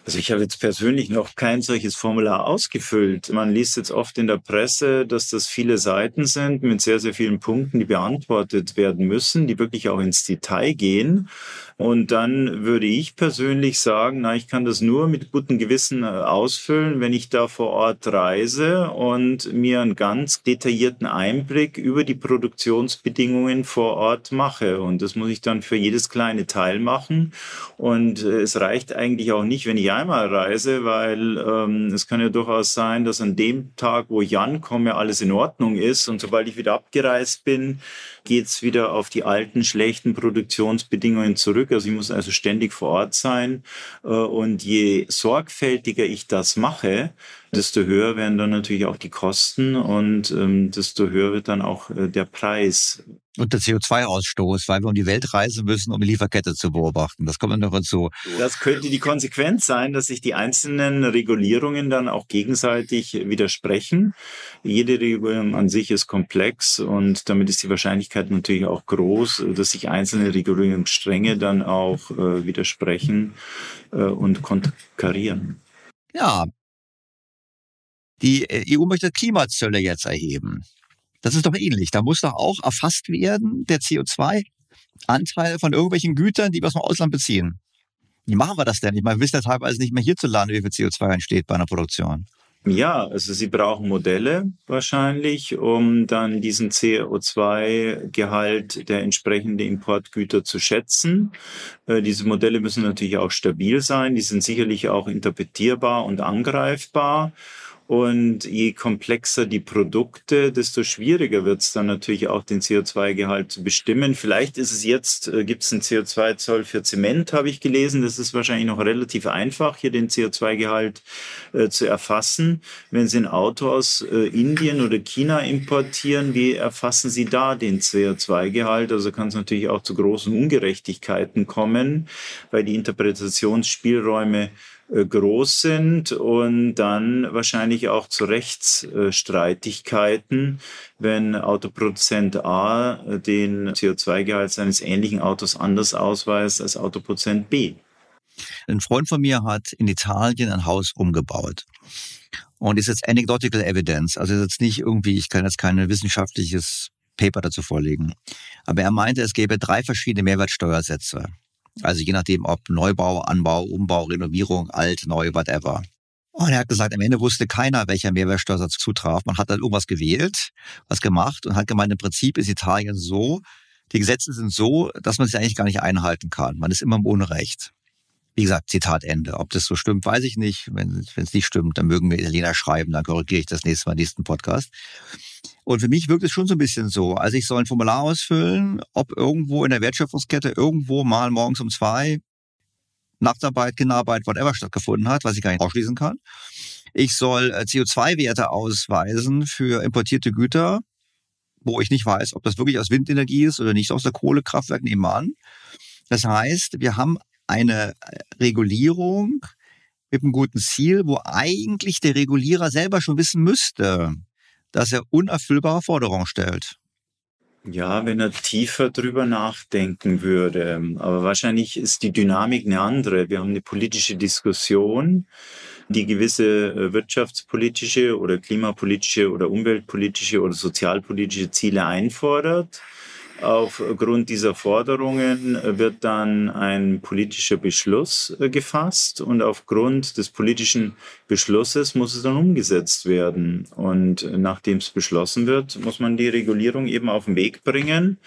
Also ich habe jetzt persönlich noch kein solches Formular ausgefüllt. Man liest jetzt oft in der Presse, dass das viele Seiten sind mit sehr, sehr vielen Punkten, die beantwortet werden müssen, die wirklich auch ins Detail gehen. Und dann würde ich persönlich sagen, na, ich kann das nur mit gutem Gewissen äh, ausfüllen, wenn ich da vor Ort reise und mir einen ganz detaillierten Einblick über die Produktionsbedingungen vor Ort mache. Und das muss ich dann für jedes kleine Teil machen. Und äh, es reicht eigentlich auch nicht, wenn ich einmal reise, weil ähm, es kann ja durchaus sein, dass an dem Tag, wo ich ankomme, alles in Ordnung ist. Und sobald ich wieder abgereist bin, geht's wieder auf die alten schlechten Produktionsbedingungen zurück. Also ich muss also ständig vor Ort sein. Äh, und je sorgfältiger ich das mache, desto höher werden dann natürlich auch die Kosten und ähm, desto höher wird dann auch äh, der Preis. Und der CO2-Ausstoß, weil wir um die Welt reisen müssen, um die Lieferkette zu beobachten. Das kommt noch hinzu. Das könnte die Konsequenz sein, dass sich die einzelnen Regulierungen dann auch gegenseitig widersprechen. Jede Regulierung an sich ist komplex und damit ist die Wahrscheinlichkeit natürlich auch groß, dass sich einzelne Regulierungsstränge dann auch äh, widersprechen äh, und konterkarieren. Ja, die äh, EU möchte Klimazölle jetzt erheben. Das ist doch ähnlich. Da muss doch auch erfasst werden, der CO2-Anteil von irgendwelchen Gütern, die wir aus dem Ausland beziehen. Wie machen wir das denn? Ich meine, wir wissen ja teilweise nicht mehr hierzulande, wie viel CO2 entsteht bei einer Produktion. Ja, also Sie brauchen Modelle wahrscheinlich, um dann diesen CO2-Gehalt der entsprechenden Importgüter zu schätzen. Äh, diese Modelle müssen natürlich auch stabil sein. Die sind sicherlich auch interpretierbar und angreifbar. Und je komplexer die Produkte, desto schwieriger wird es dann natürlich auch den CO2-Gehalt zu bestimmen. Vielleicht ist es jetzt, äh, gibt es einen CO2-Zoll für Zement, habe ich gelesen. Das ist wahrscheinlich noch relativ einfach, hier den CO2-Gehalt äh, zu erfassen. Wenn Sie ein Auto aus äh, Indien oder China importieren, wie erfassen Sie da den CO2-Gehalt? Also kann es natürlich auch zu großen Ungerechtigkeiten kommen, weil die Interpretationsspielräume groß sind und dann wahrscheinlich auch zu Rechtsstreitigkeiten, wenn Autoproduzent A den CO2-Gehalt seines ähnlichen Autos anders ausweist als Autoproduzent B. Ein Freund von mir hat in Italien ein Haus umgebaut. Und ist jetzt anecdotal evidence, also ist jetzt nicht irgendwie, ich kann jetzt kein wissenschaftliches Paper dazu vorlegen. Aber er meinte, es gäbe drei verschiedene Mehrwertsteuersätze. Also je nachdem, ob Neubau, Anbau, Umbau, Renovierung, alt, neu, whatever. Und er hat gesagt, am Ende wusste keiner, welcher Mehrwertsteuersatz zutraf. Man hat dann irgendwas gewählt, was gemacht und hat gemeint, im Prinzip ist Italien so, die Gesetze sind so, dass man sie eigentlich gar nicht einhalten kann. Man ist immer im Unrecht. Wie gesagt, Zitat Ende. Ob das so stimmt, weiß ich nicht. Wenn es nicht stimmt, dann mögen wir Italiener schreiben, dann korrigiere ich das nächste Mal nächsten Podcast. Und für mich wirkt es schon so ein bisschen so. Also ich soll ein Formular ausfüllen, ob irgendwo in der Wertschöpfungskette irgendwo mal morgens um zwei Nachtarbeit, Kinderarbeit, whatever stattgefunden hat, was ich gar nicht ausschließen kann. Ich soll äh, CO2-Werte ausweisen für importierte Güter, wo ich nicht weiß, ob das wirklich aus Windenergie ist oder nicht aus der Kohlekraftwerk nebenan. Das heißt, wir haben eine äh, Regulierung mit einem guten Ziel, wo eigentlich der Regulierer selber schon wissen müsste, dass er unerfüllbare Forderungen stellt. Ja, wenn er tiefer drüber nachdenken würde. Aber wahrscheinlich ist die Dynamik eine andere. Wir haben eine politische Diskussion, die gewisse äh, wirtschaftspolitische oder klimapolitische oder umweltpolitische oder sozialpolitische Ziele einfordert. Aufgrund dieser Forderungen wird dann ein politischer Beschluss äh, gefasst und aufgrund des politischen Beschlusses muss es dann umgesetzt werden. Und nachdem es beschlossen wird, muss man die Regulierung eben auf den Weg bringen.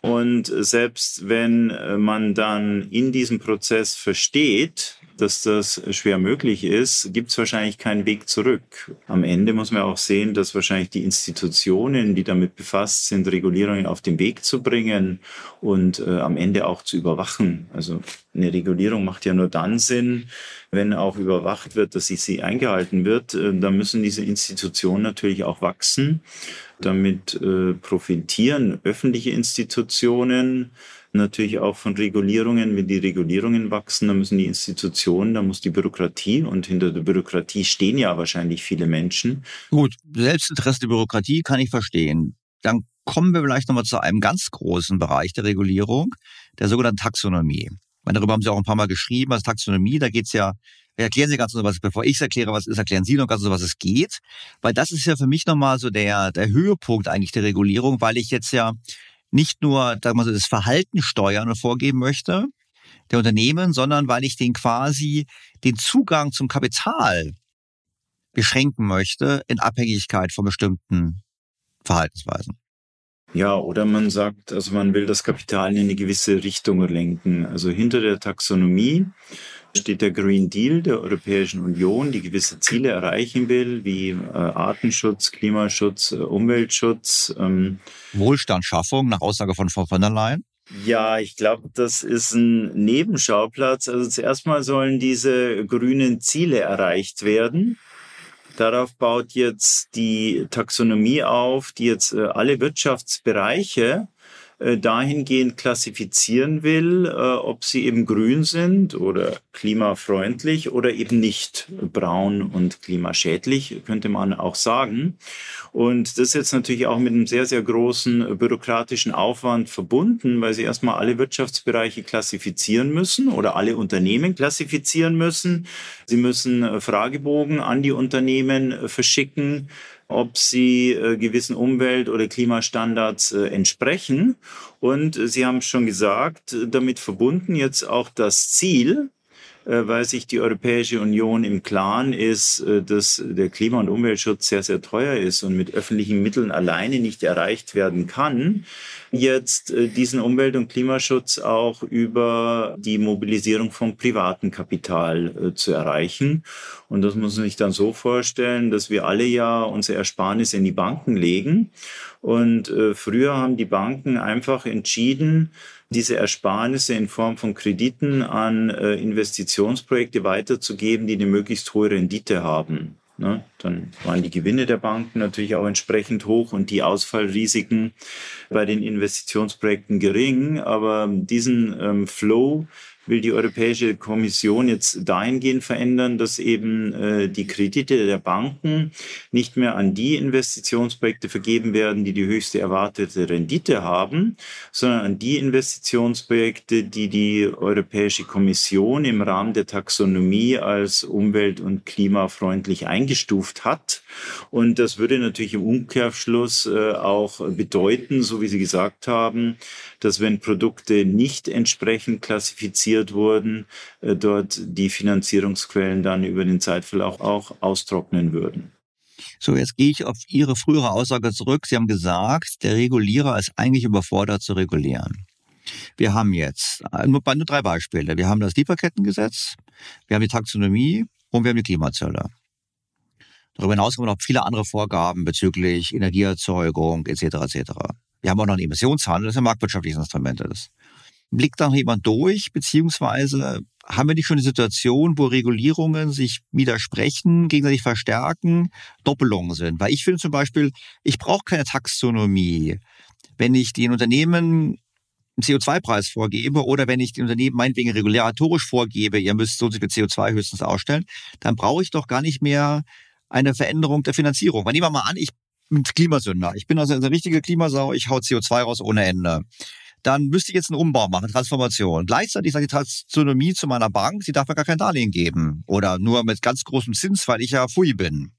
Und selbst wenn man dann in diesem Prozess versteht, dass das schwer möglich ist, gibt es wahrscheinlich keinen Weg zurück. Am Ende muss man auch sehen, dass wahrscheinlich die Institutionen, die damit befasst sind, Regulierungen auf den Weg zu bringen und äh, am Ende auch zu überwachen. Also eine Regulierung macht ja nur dann Sinn, wenn auch überwacht wird, dass sie, eingehalten wird. Äh, da müssen diese Institutionen natürlich auch wachsen. Damit äh, profitieren öffentliche Institutionen natürlich auch von Regulierungen. Wenn die Regulierungen wachsen, dann müssen die Institutionen, dann muss die Bürokratie und hinter der Bürokratie stehen ja wahrscheinlich viele Menschen. Gut, Selbstinteresse der Bürokratie kann ich verstehen. Dann kommen wir vielleicht nochmal zu einem ganz großen Bereich der Regulierung, der sogenannten Taxonomie. Meine, darüber haben Sie auch ein paar Mal geschrieben, als Taxonomie, da geht's ja Erklären Sie ganz so was, bevor ich es erkläre, was ist, erklären Sie noch ganz so, was es geht. Weil das ist ja für mich nochmal so der, der Höhepunkt eigentlich der Regulierung, weil ich jetzt ja nicht nur, sagen wir so, das Verhalten steuern und vorgeben möchte, der Unternehmen, sondern weil ich den quasi den Zugang zum Kapital beschränken möchte in Abhängigkeit von bestimmten Verhaltensweisen. Ja, oder man sagt, also man will das Kapital in eine gewisse Richtung lenken. Also hinter der Taxonomie steht der Green Deal der Europäischen Union, die gewisse Ziele erreichen will, wie äh, Artenschutz, Klimaschutz, äh, Umweltschutz. Ähm. Wohlstandsschaffung nach Aussage von Frau von der Leyen. Ja, ich glaube, das ist ein Nebenschauplatz. Also zuerst mal sollen diese grünen Ziele erreicht werden. Darauf baut jetzt die Taxonomie auf, die jetzt äh, alle Wirtschaftsbereiche dahingehend klassifizieren will, äh, ob sie eben grün sind oder klimafreundlich oder eben nicht braun und klimaschädlich, könnte man auch sagen. Und das ist jetzt natürlich auch mit einem sehr, sehr großen bürokratischen Aufwand verbunden, weil sie erstmal alle Wirtschaftsbereiche klassifizieren müssen oder alle Unternehmen klassifizieren müssen. Sie müssen Fragebogen an die Unternehmen verschicken ob sie äh, gewissen Umwelt- oder Klimastandards äh, entsprechen. Und Sie haben schon gesagt, damit verbunden jetzt auch das Ziel, äh, weil sich die Europäische Union im Klaren ist, äh, dass der Klima- und Umweltschutz sehr, sehr teuer ist und mit öffentlichen Mitteln alleine nicht erreicht werden kann, jetzt äh, diesen Umwelt- und Klimaschutz auch über die Mobilisierung von privatem Kapital zu erreichen. Und das muss man sich dann so vorstellen, dass wir alle ja unsere Ersparnisse in die Banken legen. Und früher haben die Banken einfach entschieden, diese Ersparnisse in Form von Krediten an äh, Investitionsprojekte weiterzugeben, die eine möglichst hohe Rendite haben. Ne? Dann waren die Gewinne der Banken natürlich auch entsprechend hoch und die Ausfallrisiken bei den Investitionsprojekten gering. Aber diesen ähm, Flow will die Europäische Kommission jetzt dahingehend verändern, dass eben äh, die Kredite der Banken nicht mehr an die Investitionsprojekte vergeben werden, die die höchste erwartete Rendite haben, sondern an die Investitionsprojekte, die die Europäische Kommission im Rahmen der Taxonomie als umwelt- und klimafreundlich eingestuft hat. Und das würde natürlich im Umkehrschluss äh, auch bedeuten, so wie Sie gesagt haben, dass wenn Produkte nicht entsprechend klassifiziert wurden, äh, dort die Finanzierungsquellen dann über den Zeitverlauf auch austrocknen würden. So, jetzt gehe ich auf Ihre frühere Aussage zurück. Sie haben gesagt, der Regulierer ist eigentlich überfordert zu regulieren. Wir haben jetzt äh, nur, nur drei Beispiele. Wir haben das Lieferkettengesetz, wir haben die Taxonomie und wir haben die Klimazölle. Darüber hinaus haben wir noch viele andere Vorgaben bezüglich Energieerzeugung etc. etc. Wir haben auch noch einen Emissionshandel, das ist ein marktwirtschaftliches Instrument. Das blickt da noch jemand durch, beziehungsweise haben wir nicht schon eine Situation, wo Regulierungen sich widersprechen, gegenseitig verstärken, Doppelungen sind? Weil ich finde zum Beispiel, ich brauche keine Taxonomie, wenn ich den Unternehmen einen CO2-Preis vorgebe oder wenn ich den Unternehmen meinetwegen regulatorisch vorgebe, ihr müsst so viel CO2 höchstens ausstellen, dann brauche ich doch gar nicht mehr eine Veränderung der Finanzierung. Weil nehmen wir mal an, ich Klimasünder. Ich bin also eine richtige Klimasau, ich hau CO2 raus ohne Ende. Dann müsste ich jetzt einen Umbau machen, Transformation. Gleichzeitig sagt die Taxonomie zu meiner Bank, sie darf mir gar kein Darlehen geben. Oder nur mit ganz großem Zins, weil ich ja Fui bin.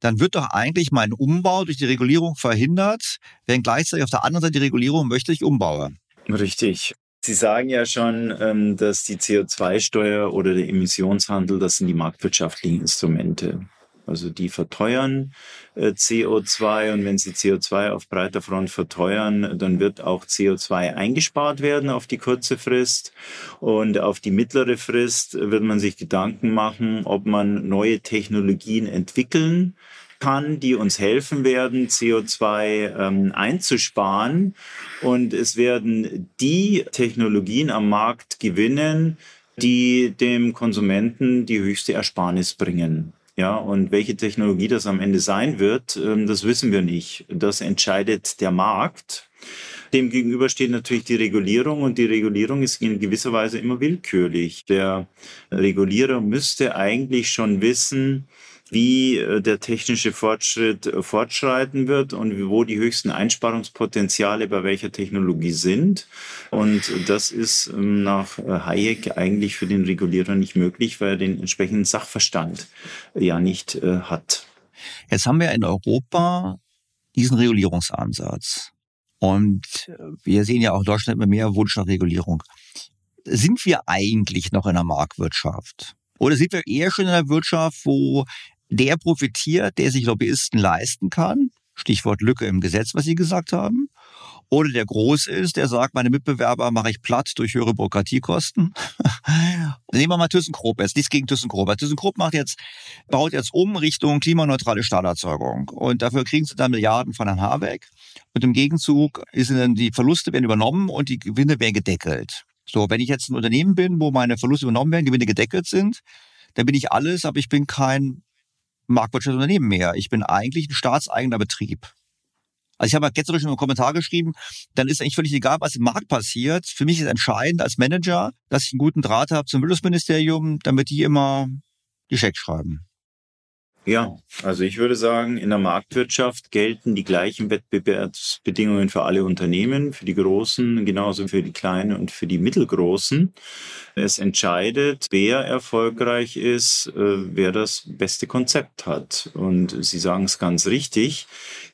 Dann wird doch eigentlich mein Umbau durch die Regulierung verhindert, wenn gleichzeitig auf der anderen Seite die Regulierung möchte, ich umbaue. Richtig. Sie sagen ja schon, ähm, dass die CO2-Steuer oder der Emissionshandel, das sind die marktwirtschaftlichen Instrumente. Also die verteuern äh, CO2 und wenn sie CO2 auf breiter Front verteuern, dann wird auch CO2 eingespart werden auf die kurze Frist und auf die mittlere Frist wird man sich Gedanken machen, ob man neue Technologien entwickeln kann, die uns helfen werden, CO2 ähm, einzusparen. Und es werden die Technologien am Markt gewinnen, die dem Konsumenten die höchste Ersparnis bringen. Ja, und welche Technologie das am Ende sein wird, ähm, das wissen wir nicht. Das entscheidet der Markt. Demgegenüber steht natürlich die Regulierung und die Regulierung ist in gewisser Weise immer willkürlich. Der Regulierer müsste eigentlich schon wissen, wie äh, der technische Fortschritt äh, fortschreiten wird und wo die höchsten Einsparungspotenziale bei welcher Technologie sind. Und das ist ähm, nach äh, Hayek eigentlich für den Regulierer nicht möglich, weil er den entsprechenden Sachverstand ja nicht hat. Jetzt haben wir in Europa diesen Regulierungsansatz. Und wir sehen ja auch in Deutschland immer mehr Wunsch nach Regulierung. sind wir eigentlich noch in der Marktwirtschaft? Oder sind wir eher schon in einer Wirtschaft, wo der profitiert, der sich Lobbyisten leisten kann? Stichwort Lücke im Gesetz, was Sie gesagt haben. Oder der groß ist, der sagt, meine Mitbewerber mache ich platt durch höhere Bürokratiekosten. Nehmen wir mal ThyssenKrupp jetzt, nichts gegen ThyssenKrupp. ThyssenKrupp macht jetzt, baut jetzt um Richtung klimaneutrale Stahlerzeugung. Und dafür kriegen sie dann Milliarden von Herrn Habeck. Und im Gegenzug sind dann die Verluste werden übernommen und die Gewinne werden gedeckelt. So, wenn ich jetzt ein Unternehmen bin, wo meine Verluste übernommen werden, Gewinne gedeckelt sind, dann bin ich alles, aber ich bin kein Marktwirtschaftsunternehmen mehr. Ich bin eigentlich ein staatseigener Betrieb. Also ich habe gestern schon einen Kommentar geschrieben, dann ist eigentlich völlig egal, was im Markt passiert. Für mich ist entscheidend als Manager, dass ich einen guten Draht habe zum Bildungsministerium, damit die immer die Schecks schreiben. Ja, also ich würde sagen, in der Marktwirtschaft gelten die gleichen Wettbewerbsbedingungen für alle Unternehmen, für die Großen, genauso für die Kleinen und für die Mittelgroßen. Es entscheidet, wer erfolgreich ist, äh, wer das beste Konzept hat. Und Sie sagen es ganz richtig.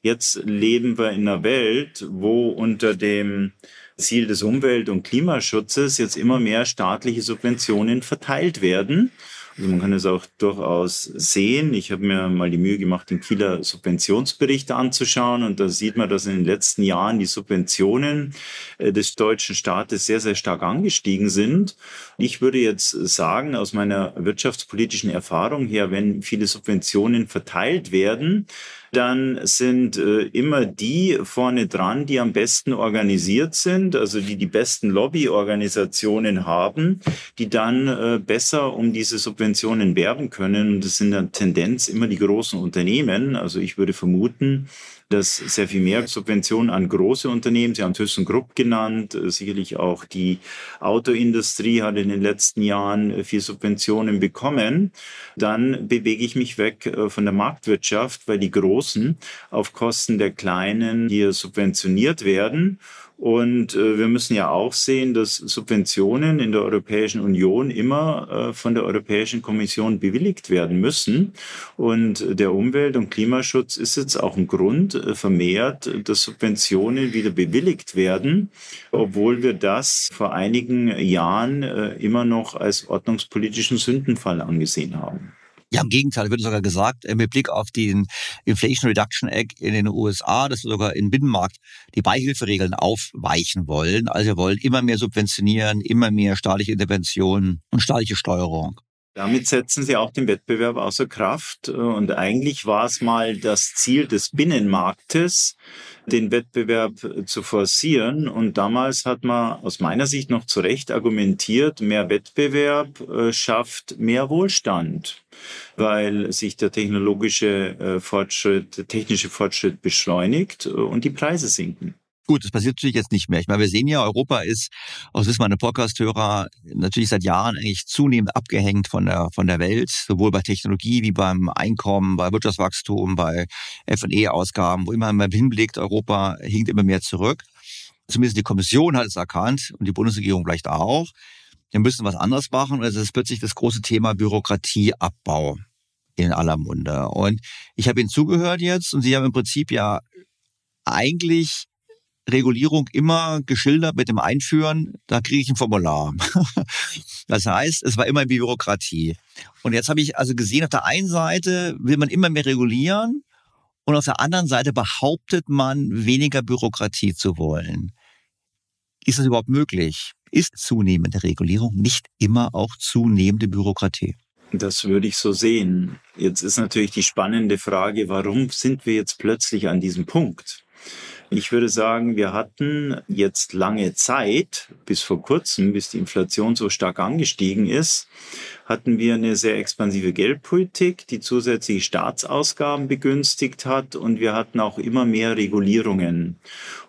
Jetzt leben wir in einer Welt, wo unter dem Ziel des Umwelt- und Klimaschutzes jetzt immer mehr staatliche Subventionen verteilt werden. Also man kann es auch durchaus sehen. Ich habe mir mal die Mühe gemacht, den Kieler Subventionsbericht anzuschauen und da sieht man, dass in den letzten Jahren die Subventionen äh, des deutschen Staates sehr, sehr stark angestiegen sind. Ich würde jetzt sagen, aus meiner wirtschaftspolitischen Erfahrung her, wenn viele Subventionen verteilt werden, dann sind äh, immer die vorne dran, die am besten organisiert sind, also die die besten Lobbyorganisationen haben, die dann äh, besser um diese Subventionen werben können. Und das sind dann Tendenz immer die großen Unternehmen. Also ich würde vermuten, dass sehr viel mehr Subventionen an große Unternehmen, Sie haben ThyssenKrupp genannt, äh, sicherlich auch die Autoindustrie hat in den letzten Jahren äh, viel Subventionen bekommen, dann bewege ich mich weg äh, von der Marktwirtschaft, weil die Großen auf Kosten der Kleinen hier subventioniert werden und äh, wir müssen ja auch sehen, dass Subventionen in der Europäischen Union immer äh, von der Europäischen Kommission bewilligt werden müssen. Und der Umwelt- und Klimaschutz ist jetzt auch ein Grund äh, vermehrt, dass Subventionen wieder bewilligt werden, obwohl wir das vor einigen Jahren äh, immer noch als ordnungspolitischen Sündenfall angesehen haben. Ja, im Gegenteil, wird sogar gesagt, äh, mit Blick auf den Inflation Reduction Act in den USA, dass wir sogar im Binnenmarkt die Beihilferegeln aufweichen wollen. Also wir wollen immer mehr subventionieren, immer mehr staatliche Interventionen und staatliche Steuerung. Damit setzen sie auch den Wettbewerb außer Kraft. Und eigentlich war es mal das Ziel des Binnenmarktes, den Wettbewerb zu forcieren. Und damals hat man aus meiner Sicht noch zu Recht argumentiert, mehr Wettbewerb äh, schafft mehr Wohlstand, weil sich der technologische äh, Fortschritt, der technische Fortschritt beschleunigt äh, und die Preise sinken. Gut, das passiert natürlich jetzt nicht mehr. Ich meine, wir sehen ja, Europa ist, aus wissen meine Podcast-Hörer, natürlich seit Jahren eigentlich zunehmend abgehängt von der, von der Welt, sowohl bei Technologie wie beim Einkommen, bei Wirtschaftswachstum, bei F&E-Ausgaben, wo immer man hinblickt, Europa hinkt immer mehr zurück. Zumindest die Kommission hat es erkannt und die Bundesregierung vielleicht auch. Wir müssen was anderes machen und es ist plötzlich das große Thema Bürokratieabbau in aller Munde. Und ich habe Ihnen zugehört jetzt und Sie haben im Prinzip ja eigentlich Regulierung immer geschildert mit dem Einführen, da kriege ich ein Formular. das heißt, es war immer Bürokratie. Und jetzt habe ich also gesehen, auf der einen Seite will man immer mehr regulieren und auf der anderen Seite behauptet man, weniger Bürokratie zu wollen. Ist das überhaupt möglich? Ist zunehmende Regulierung nicht immer auch zunehmende Bürokratie? Das würde ich so sehen. Jetzt ist natürlich die spannende Frage, warum sind wir jetzt plötzlich an diesem Punkt? Ich würde sagen, wir hatten jetzt lange Zeit, bis vor kurzem, bis die Inflation so stark angestiegen ist, hatten wir eine sehr expansive Geldpolitik, die zusätzliche Staatsausgaben begünstigt hat und wir hatten auch immer mehr Regulierungen.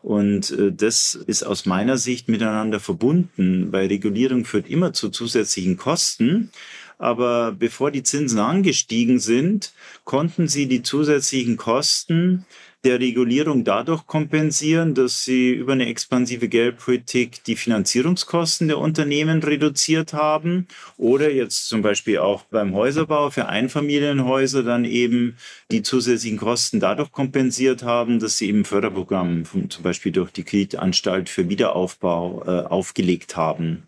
Und äh, das ist aus meiner Sicht miteinander verbunden, weil Regulierung führt immer zu zusätzlichen Kosten. Aber bevor die Zinsen angestiegen sind, konnten sie die zusätzlichen Kosten der Regulierung dadurch kompensieren, dass sie über eine expansive Geldpolitik die Finanzierungskosten der Unternehmen reduziert haben oder jetzt zum Beispiel auch beim Häuserbau für Einfamilienhäuser dann eben die zusätzlichen Kosten dadurch kompensiert haben, dass sie eben Förderprogramm zum Beispiel durch die Kreditanstalt für Wiederaufbau äh, aufgelegt haben.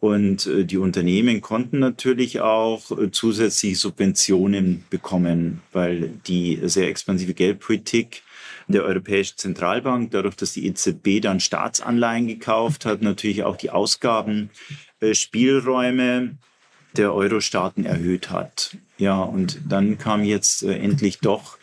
Und äh, die Unternehmen konnten natürlich auch äh, zusätzliche Subventionen bekommen, weil die sehr expansive Geldpolitik der Europäischen Zentralbank, dadurch, dass die EZB dann Staatsanleihen gekauft hat, natürlich auch die Ausgabenspielräume der Euro-Staaten erhöht hat. Ja, und dann kam jetzt äh, endlich doch äh,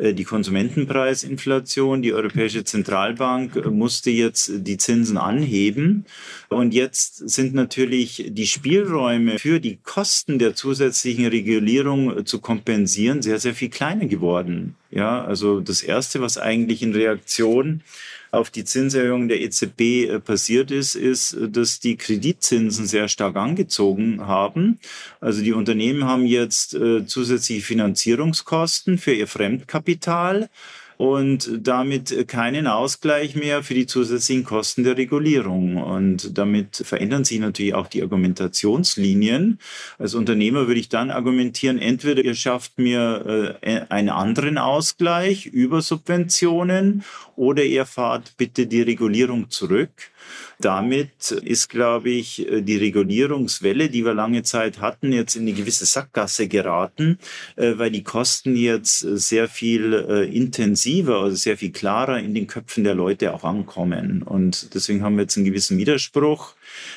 die Konsumentenpreisinflation. Die Europäische Zentralbank äh, musste jetzt die Zinsen anheben. Und jetzt sind natürlich die Spielräume für die Kosten der zusätzlichen Regulierung äh, zu kompensieren sehr, sehr viel kleiner geworden. Ja, also das erste, was eigentlich in Reaktion auf die Zinserhöhung der EZB äh, passiert ist, ist, dass die Kreditzinsen sehr stark angezogen haben. Also die Unternehmen haben jetzt äh, zusätzliche Finanzierungskosten für ihr Fremdkapital und damit keinen Ausgleich mehr für die zusätzlichen Kosten der Regulierung. Und damit verändern sich natürlich auch die Argumentationslinien. Als Unternehmer würde ich dann argumentieren, entweder ihr schafft mir äh, einen anderen Ausgleich über Subventionen oder ihr fahrt bitte die Regulierung zurück. Damit ist, glaube ich, die Regulierungswelle, die wir lange Zeit hatten, jetzt in eine gewisse Sackgasse geraten, äh, weil die Kosten jetzt sehr viel äh, intensiver, also sehr viel klarer in den Köpfen der Leute auch ankommen. Und deswegen haben wir jetzt einen gewissen Widerspruch.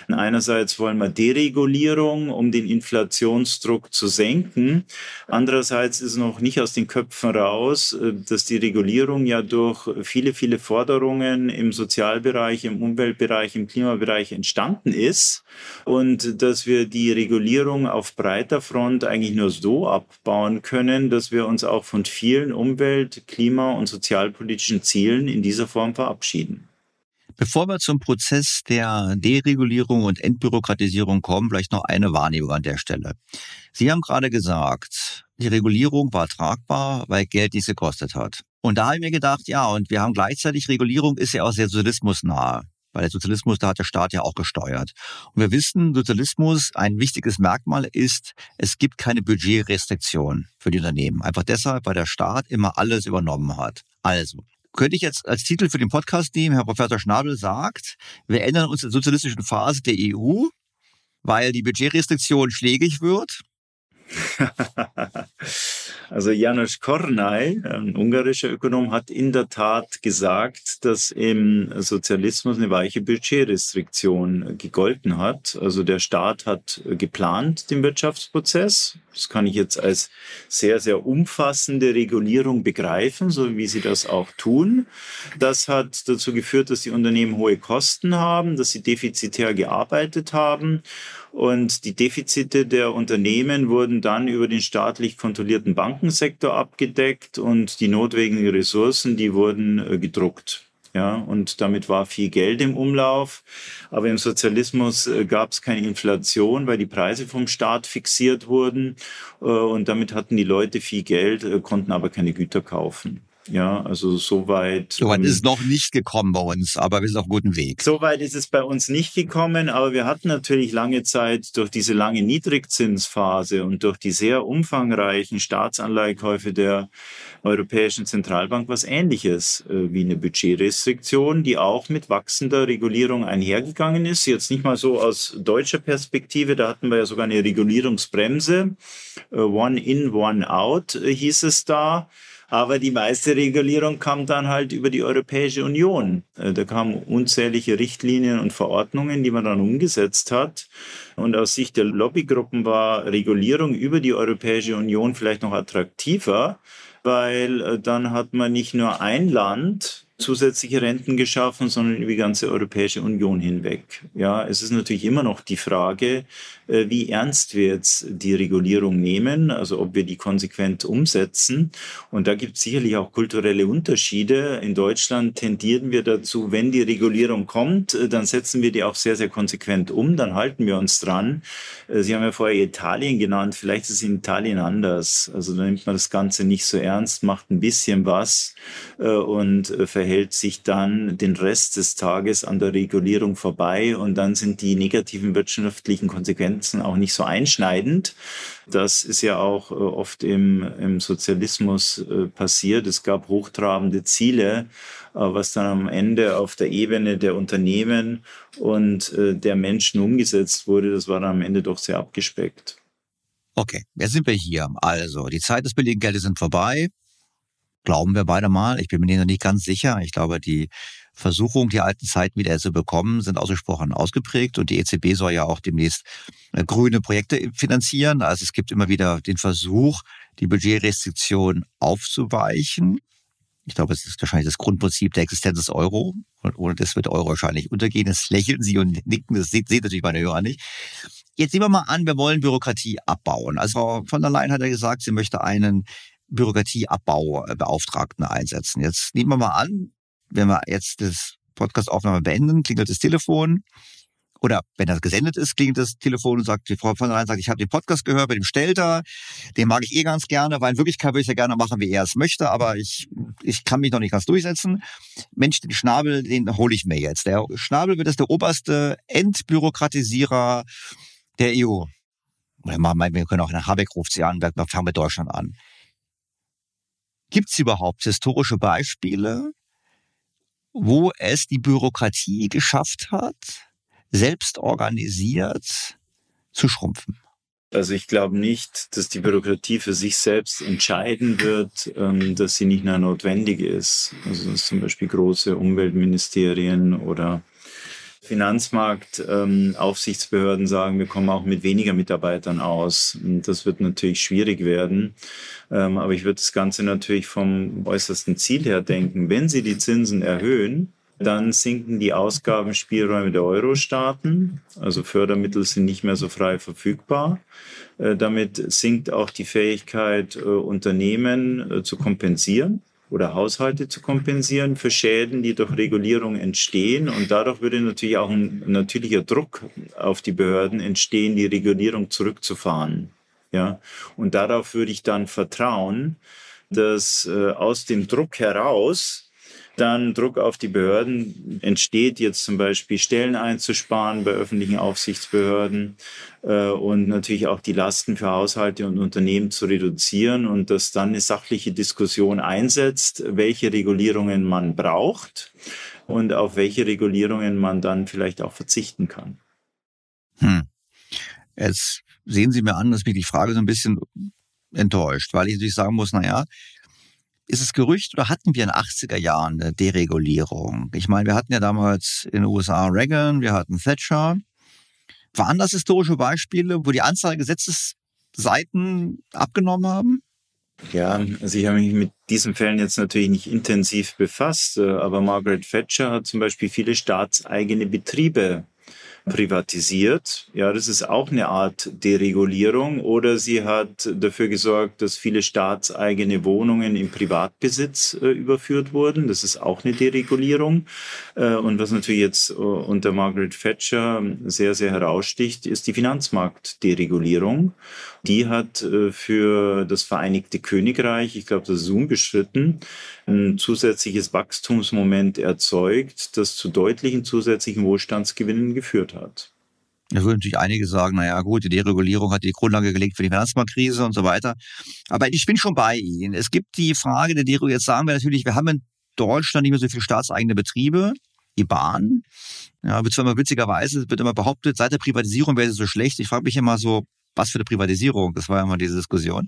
Einerseits wollen wir Deregulierung, um den Inflationsdruck zu senken. Andererseits ist noch nicht aus den Köpfen raus, äh, dass die Regulierung ja durch viele, viele Forderungen im Sozialbereich, im Umweltbereich, im Klimabereich entstanden ist und dass wir die Regulierung auf breiter Front eigentlich nur so abbauen können, dass wir uns auch von vielen Umwelt-, Klima- und sozialpolitischen Zielen in dieser Form verabschieden. Bevor wir zum Prozess der Deregulierung und Entbürokratisierung kommen, vielleicht noch eine Wahrnehmung an der Stelle. Sie haben gerade gesagt, die Regulierung war tragbar, weil Geld nichts gekostet hat. Und da habe ich mir gedacht, ja, und wir haben gleichzeitig, Regulierung ist ja auch sehr sozialismusnah. Weil der Sozialismus, da hat der Staat ja auch gesteuert. Und wir wissen, Sozialismus, ein wichtiges Merkmal ist, es gibt keine Budgetrestriktion für die Unternehmen. Einfach deshalb, weil der Staat immer alles übernommen hat. Also, könnte ich jetzt als Titel für den Podcast nehmen, Herr Professor Schnabel sagt, wir ändern uns in der sozialistischen Phase der EU, weil die Budgetrestriktion schlägig wird. Also Janusz Kornai, ein ungarischer Ökonom, hat in der Tat gesagt, dass im Sozialismus eine weiche Budgetrestriktion gegolten hat. Also der Staat hat geplant den Wirtschaftsprozess. Das kann ich jetzt als sehr, sehr umfassende Regulierung begreifen, so wie sie das auch tun. Das hat dazu geführt, dass die Unternehmen hohe Kosten haben, dass sie defizitär gearbeitet haben und die Defizite der Unternehmen wurden dann über den staatlich kontrollierten Bankensektor abgedeckt und die notwendigen Ressourcen, die wurden äh, gedruckt. Ja, und damit war viel Geld im Umlauf. Aber im Sozialismus äh, gab es keine Inflation, weil die Preise vom Staat fixiert wurden. Äh, und damit hatten die Leute viel Geld, konnten aber keine Güter kaufen. Ja, also soweit. Soweit ähm, ist es noch nicht gekommen bei uns, aber wir sind auf gutem Weg. Soweit ist es bei uns nicht gekommen, aber wir hatten natürlich lange Zeit durch diese lange Niedrigzinsphase und durch die sehr umfangreichen Staatsanleihekäufe der Europäischen Zentralbank was Ähnliches äh, wie eine Budgetrestriktion, die auch mit wachsender Regulierung einhergegangen ist. Jetzt nicht mal so aus deutscher Perspektive, da hatten wir ja sogar eine Regulierungsbremse. Äh, one in, one out äh, hieß es da. Aber die meiste Regulierung kam dann halt über die Europäische Union. Äh, da kamen unzählige Richtlinien und Verordnungen, die man dann umgesetzt hat. Und aus Sicht der Lobbygruppen war Regulierung über die Europäische Union vielleicht noch attraktiver, weil äh, dann hat man nicht nur ein Land, zusätzliche Renten geschaffen, sondern über die ganze Europäische Union hinweg. Ja, es ist natürlich immer noch die Frage, wie ernst wir jetzt die Regulierung nehmen, also ob wir die konsequent umsetzen. Und da gibt es sicherlich auch kulturelle Unterschiede. In Deutschland tendieren wir dazu, wenn die Regulierung kommt, äh, dann setzen wir die auch sehr, sehr konsequent um, dann halten wir uns dran. Äh, Sie haben ja vorher Italien genannt, vielleicht ist es in Italien anders. Also da nimmt man das Ganze nicht so ernst, macht ein bisschen was und verhält sich dann den Rest des Tages an der Regulierung vorbei und dann sind die negativen wirtschaftlichen Konsequenzen Konsequenzen auch nicht so einschneidend. Das ist ja auch äh, oft im, im Sozialismus äh, passiert. Es gab hochtrabende Ziele, äh, was dann am Ende auf der Ebene der Unternehmen und der Menschen umgesetzt wurde. Das war dann am Ende doch sehr abgespeckt. Okay, jetzt sind wir hier. Also, die Zeit des billigen Geldes sind vorbei. Glauben wir beide mal. Ich bin mir noch nicht ganz sicher. Ich glaube, die Versuchung, die alten Zeiten wieder zu bekommen, sind ausgesprochen ausgeprägt. Und die EZB soll ja auch demnächst äh, grüne Projekte finanzieren. Also es gibt immer wieder den Versuch, die Budgetrestriktion aufzuweichen. Ich glaube, es ist wahrscheinlich das Grundprinzip der Existenz des Euro. Und ohne das wird Euro wahrscheinlich untergehen. Das lächeln Sie und nicken. Das sieht natürlich meine Hörer nicht. Jetzt nehmen wir mal an, wir wollen Bürokratie abbauen. Also Frau von der Leyen hat ja gesagt, sie möchte einen Bürokratieabbaubeauftragten einsetzen. Jetzt nehmen wir mal an, wenn wir jetzt das Podcast-Aufnahme beenden, klingelt das Telefon. Oder wenn das gesendet ist, klingelt das Telefon und sagt, die Frau von der Leyen sagt, ich habe den Podcast gehört bei dem Stelter, den mag ich eh ganz gerne, weil in Wirklichkeit würde ich ja gerne machen, wie er es möchte, aber ich, ich kann mich noch nicht ganz durchsetzen. Mensch, den Schnabel, den hole ich mir jetzt. Der Schnabel wird jetzt der oberste Entbürokratisierer der EU. Wir können auch in Habeck ruft sie an, wir fangen mit Deutschland an. Gibt es überhaupt historische Beispiele, wo es die Bürokratie geschafft hat, selbst organisiert zu schrumpfen. Also ich glaube nicht, dass die Bürokratie für sich selbst entscheiden wird, ähm, dass sie nicht mehr notwendig ist. Also dass zum Beispiel große Umweltministerien oder Finanzmarktaufsichtsbehörden ähm, sagen, wir kommen auch mit weniger Mitarbeitern aus. Und das wird natürlich schwierig werden. Ähm, aber ich würde das Ganze natürlich vom äußersten Ziel her denken. Wenn Sie die Zinsen erhöhen, dann sinken die Ausgabenspielräume der Euro-Staaten. Also Fördermittel sind nicht mehr so frei verfügbar. Äh, damit sinkt auch die Fähigkeit, äh, Unternehmen äh, zu kompensieren oder Haushalte zu kompensieren für Schäden, die durch Regulierung entstehen. Und dadurch würde natürlich auch ein natürlicher Druck auf die Behörden entstehen, die Regulierung zurückzufahren. Ja, und darauf würde ich dann vertrauen, dass äh, aus dem Druck heraus dann Druck auf die Behörden entsteht, jetzt zum Beispiel Stellen einzusparen bei öffentlichen Aufsichtsbehörden äh, und natürlich auch die Lasten für Haushalte und Unternehmen zu reduzieren und dass dann eine sachliche Diskussion einsetzt, welche Regulierungen man braucht und auf welche Regulierungen man dann vielleicht auch verzichten kann. Hm. Jetzt sehen Sie mir an, dass mich die Frage so ein bisschen enttäuscht, weil ich natürlich sagen muss, naja, ist es Gerücht oder hatten wir in den 80er Jahren eine Deregulierung? Ich meine, wir hatten ja damals in den USA Reagan, wir hatten Thatcher. Waren das historische Beispiele, wo die Anzahl Gesetzesseiten abgenommen haben? Ja, also ich habe mich mit diesen Fällen jetzt natürlich nicht intensiv befasst, äh, aber Margaret Thatcher hat zum Beispiel viele staatseigene Betriebe privatisiert. Ja, das ist auch eine Art Deregulierung. Oder sie hat dafür gesorgt, dass viele staatseigene Wohnungen in Privatbesitz äh, überführt wurden. Das ist auch eine Deregulierung. Äh, und was natürlich jetzt äh, unter Margaret Thatcher sehr, sehr heraussticht, ist die Finanzmarktderegulierung. Die hat äh, für das Vereinigte Königreich, ich glaube, das ist unbestritten, ein zusätzliches Wachstumsmoment erzeugt, das zu deutlichen zusätzlichen Wohlstandsgewinnen geführt hat. Da würden natürlich einige sagen, naja gut, die Deregulierung hat die Grundlage gelegt für die Finanzmarktkrise und so weiter. Aber ich bin schon bei Ihnen. Es gibt die Frage der Deregulierung. Jetzt sagen wir natürlich, wir haben in Deutschland nicht mehr so viele staatseigene Betriebe. Die Bahn, ja, beziehungsweise witzigerweise wird immer behauptet, seit der Privatisierung wäre sie so schlecht. Ich frage mich immer so, was für eine Privatisierung? Das war ja immer diese Diskussion.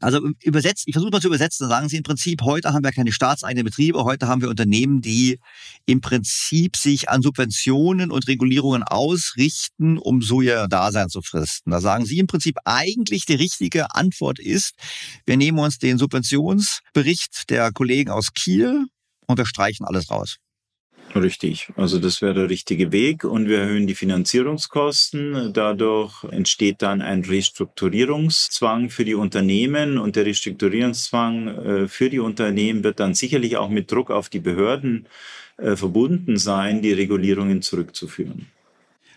Also übersetzt, ich versuche mal zu übersetzen, dann sagen Sie im Prinzip, heute haben wir keine staatseigenen Betriebe, heute haben wir Unternehmen, die im Prinzip sich an Subventionen und Regulierungen ausrichten, um so ihr Dasein zu fristen. Da sagen Sie im Prinzip eigentlich die richtige Antwort ist, wir nehmen uns den Subventionsbericht der Kollegen aus Kiel und wir streichen alles raus. Richtig. Also das wäre der richtige Weg und wir erhöhen die Finanzierungskosten. Dadurch entsteht dann ein Restrukturierungszwang für die Unternehmen und der Restrukturierungszwang äh, für die Unternehmen wird dann sicherlich auch mit Druck auf die Behörden äh, verbunden sein, die Regulierungen zurückzuführen.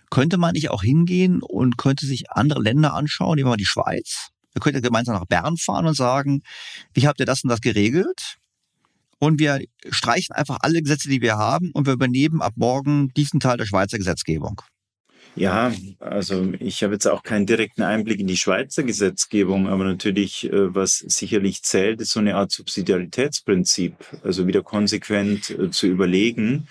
Könnte man nicht auch hingehen und könnte sich andere Länder anschauen, nehmen wir mal die Schweiz? Wir könnten gemeinsam nach Bern fahren und sagen, wie habt ihr das und das geregelt? Und wir streichen einfach alle Gesetze, die wir haben und wir übernehmen ab morgen diesen Teil der Schweizer Gesetzgebung. Ja, also ich habe jetzt auch keinen direkten Einblick in die Schweizer Gesetzgebung, aber natürlich, äh, was sicherlich zählt, ist so eine Art Subsidiaritätsprinzip, also wieder konsequent äh, zu überlegen,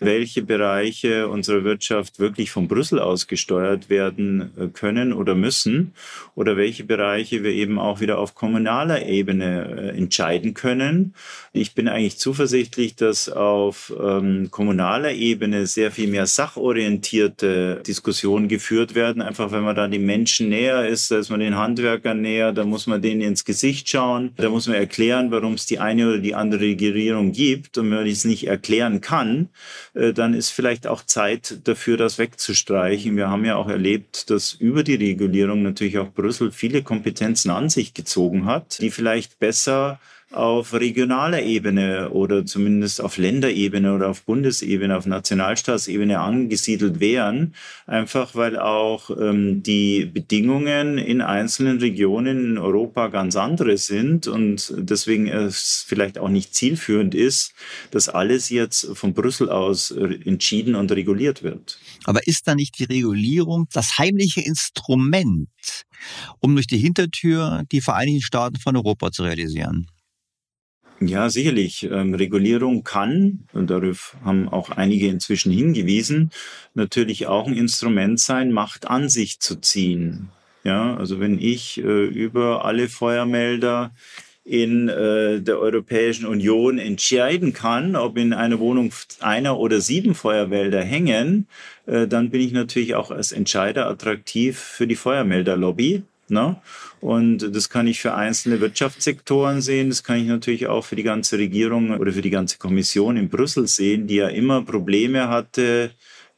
welche Bereiche unserer Wirtschaft wirklich von Brüssel aus gesteuert werden äh, können oder müssen oder welche Bereiche wir eben auch wieder auf kommunaler Ebene äh, entscheiden können. Ich bin eigentlich zuversichtlich, dass auf ähm, kommunaler Ebene sehr viel mehr sachorientierte Diskussionen geführt werden, einfach wenn man da den Menschen näher ist, da ist man den Handwerkern näher, da muss man denen ins Gesicht schauen, da muss man erklären, warum es die eine oder die andere Regierung gibt. Und wenn man es nicht erklären kann, dann ist vielleicht auch Zeit dafür, das wegzustreichen. Wir haben ja auch erlebt, dass über die Regulierung natürlich auch Brüssel viele Kompetenzen an sich gezogen hat, die vielleicht besser auf regionaler Ebene oder zumindest auf Länderebene oder auf Bundesebene, auf Nationalstaatsebene angesiedelt wären, einfach weil auch ähm, die Bedingungen in einzelnen Regionen in Europa ganz andere sind und deswegen es vielleicht auch nicht zielführend ist, dass alles jetzt von Brüssel aus entschieden und reguliert wird. Aber ist da nicht die Regulierung das heimliche Instrument, um durch die Hintertür die Vereinigten Staaten von Europa zu realisieren? Ja, sicherlich. Ähm, Regulierung kann, und darauf haben auch einige inzwischen hingewiesen, natürlich auch ein Instrument sein, Macht an sich zu ziehen. Ja, also wenn ich äh, über alle Feuermelder in äh, der Europäischen Union entscheiden kann, ob in einer Wohnung einer oder sieben Feuerwälder hängen, äh, dann bin ich natürlich auch als Entscheider attraktiv für die Feuermelderlobby. Ne? Und das kann ich für einzelne Wirtschaftssektoren sehen, das kann ich natürlich auch für die ganze Regierung oder für die ganze Kommission in Brüssel sehen, die ja immer Probleme hatte,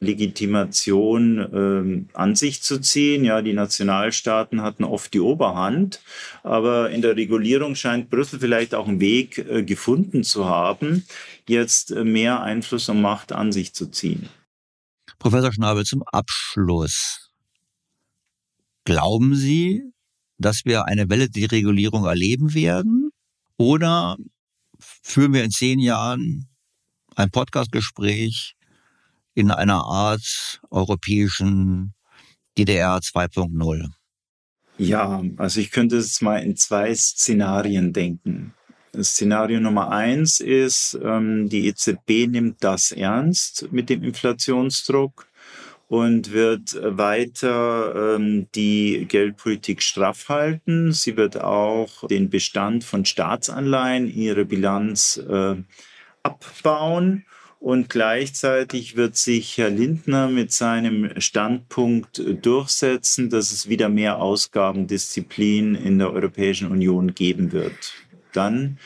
Legitimation ähm, an sich zu ziehen. Ja, die Nationalstaaten hatten oft die Oberhand, aber in der Regulierung scheint Brüssel vielleicht auch einen Weg äh, gefunden zu haben, jetzt äh, mehr Einfluss und Macht an sich zu ziehen. Professor Schnabel, zum Abschluss. Glauben Sie, dass wir eine Welle der Deregulierung erleben werden? Oder führen wir in zehn Jahren ein Podcastgespräch in einer Art europäischen DDR 2.0? Ja, also ich könnte es mal in zwei Szenarien denken. Szenario Nummer eins ist, ähm, die EZB nimmt das ernst mit dem Inflationsdruck und wird weiter ähm, die Geldpolitik straff halten. Sie wird auch den Bestand von Staatsanleihen in ihrer Bilanz äh, abbauen. Und gleichzeitig wird sich Herr Lindner mit seinem Standpunkt durchsetzen, dass es wieder mehr Ausgabendisziplin in der Europäischen Union geben wird. Dann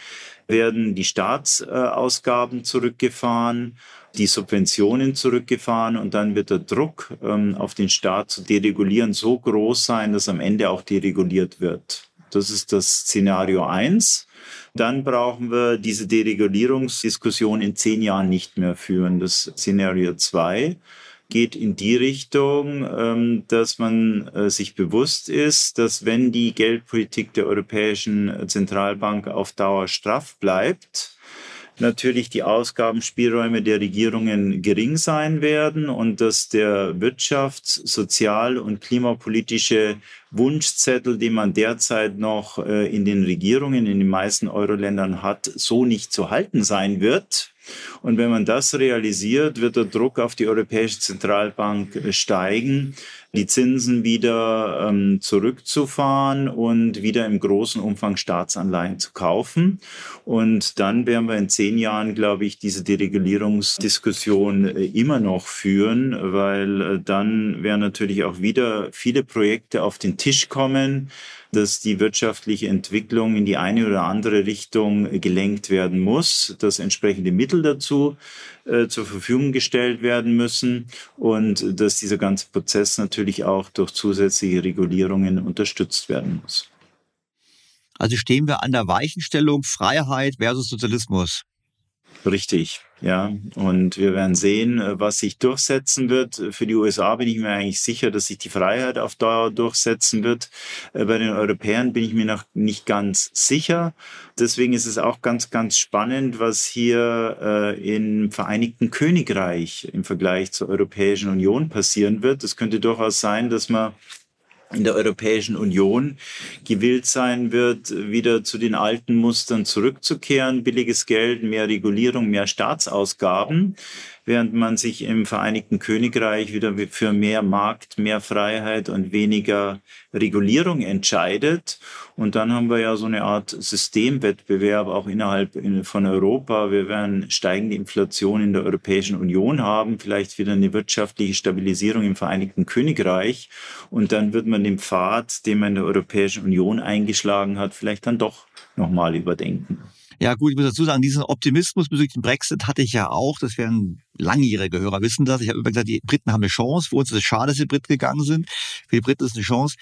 werden die Staatsausgaben zurückgefahren die Subventionen zurückgefahren und dann wird der Druck ähm, auf den Staat zu deregulieren so groß sein, dass am Ende auch dereguliert wird. Das ist das Szenario eins. Dann brauchen wir diese Deregulierungsdiskussion in zehn Jahren nicht mehr führen. Das Szenario zwei geht in die Richtung, ähm, dass man äh, sich bewusst ist, dass wenn die Geldpolitik der Europäischen Zentralbank auf Dauer straff bleibt, natürlich die Ausgabenspielräume der Regierungen gering sein werden und dass der Wirtschafts-, Sozial- und klimapolitische Wunschzettel, den man derzeit noch äh, in den Regierungen in den meisten Euro-Ländern hat, so nicht zu halten sein wird. Und wenn man das realisiert, wird der Druck auf die Europäische Zentralbank äh, steigen, die Zinsen wieder ähm, zurückzufahren und wieder im großen Umfang Staatsanleihen zu kaufen. Und dann werden wir in zehn Jahren, glaube ich, diese Deregulierungsdiskussion äh, immer noch führen, weil äh, dann werden natürlich auch wieder viele Projekte auf den den Tisch kommen, dass die wirtschaftliche Entwicklung in die eine oder andere Richtung gelenkt werden muss, dass entsprechende Mittel dazu äh, zur Verfügung gestellt werden müssen und dass dieser ganze Prozess natürlich auch durch zusätzliche Regulierungen unterstützt werden muss. Also stehen wir an der Weichenstellung Freiheit versus Sozialismus. Richtig, ja. Und wir werden sehen, äh, was sich durchsetzen wird. Für die USA bin ich mir eigentlich sicher, dass sich die Freiheit auf Dauer durchsetzen wird. Äh, bei den Europäern bin ich mir noch nicht ganz sicher. Deswegen ist es auch ganz, ganz spannend, was hier äh, im Vereinigten Königreich im Vergleich zur Europäischen Union passieren wird. Es könnte durchaus sein, dass man in der Europäischen Union gewillt sein wird, wieder zu den alten Mustern zurückzukehren. Billiges Geld, mehr Regulierung, mehr Staatsausgaben während man sich im Vereinigten Königreich wieder für mehr Markt, mehr Freiheit und weniger Regulierung entscheidet. Und dann haben wir ja so eine Art Systemwettbewerb auch innerhalb von Europa. Wir werden steigende Inflation in der Europäischen Union haben, vielleicht wieder eine wirtschaftliche Stabilisierung im Vereinigten Königreich. Und dann wird man den Pfad, den man in der Europäischen Union eingeschlagen hat, vielleicht dann doch nochmal überdenken. Ja, gut, ich muss dazu sagen, diesen Optimismus bezüglich dem Brexit hatte ich ja auch. Das wären langjährige Hörer wissen das. Ich habe immer gesagt, die Briten haben eine Chance. Für uns ist es schade, dass die Briten gegangen sind. Für die Briten ist es eine Chance.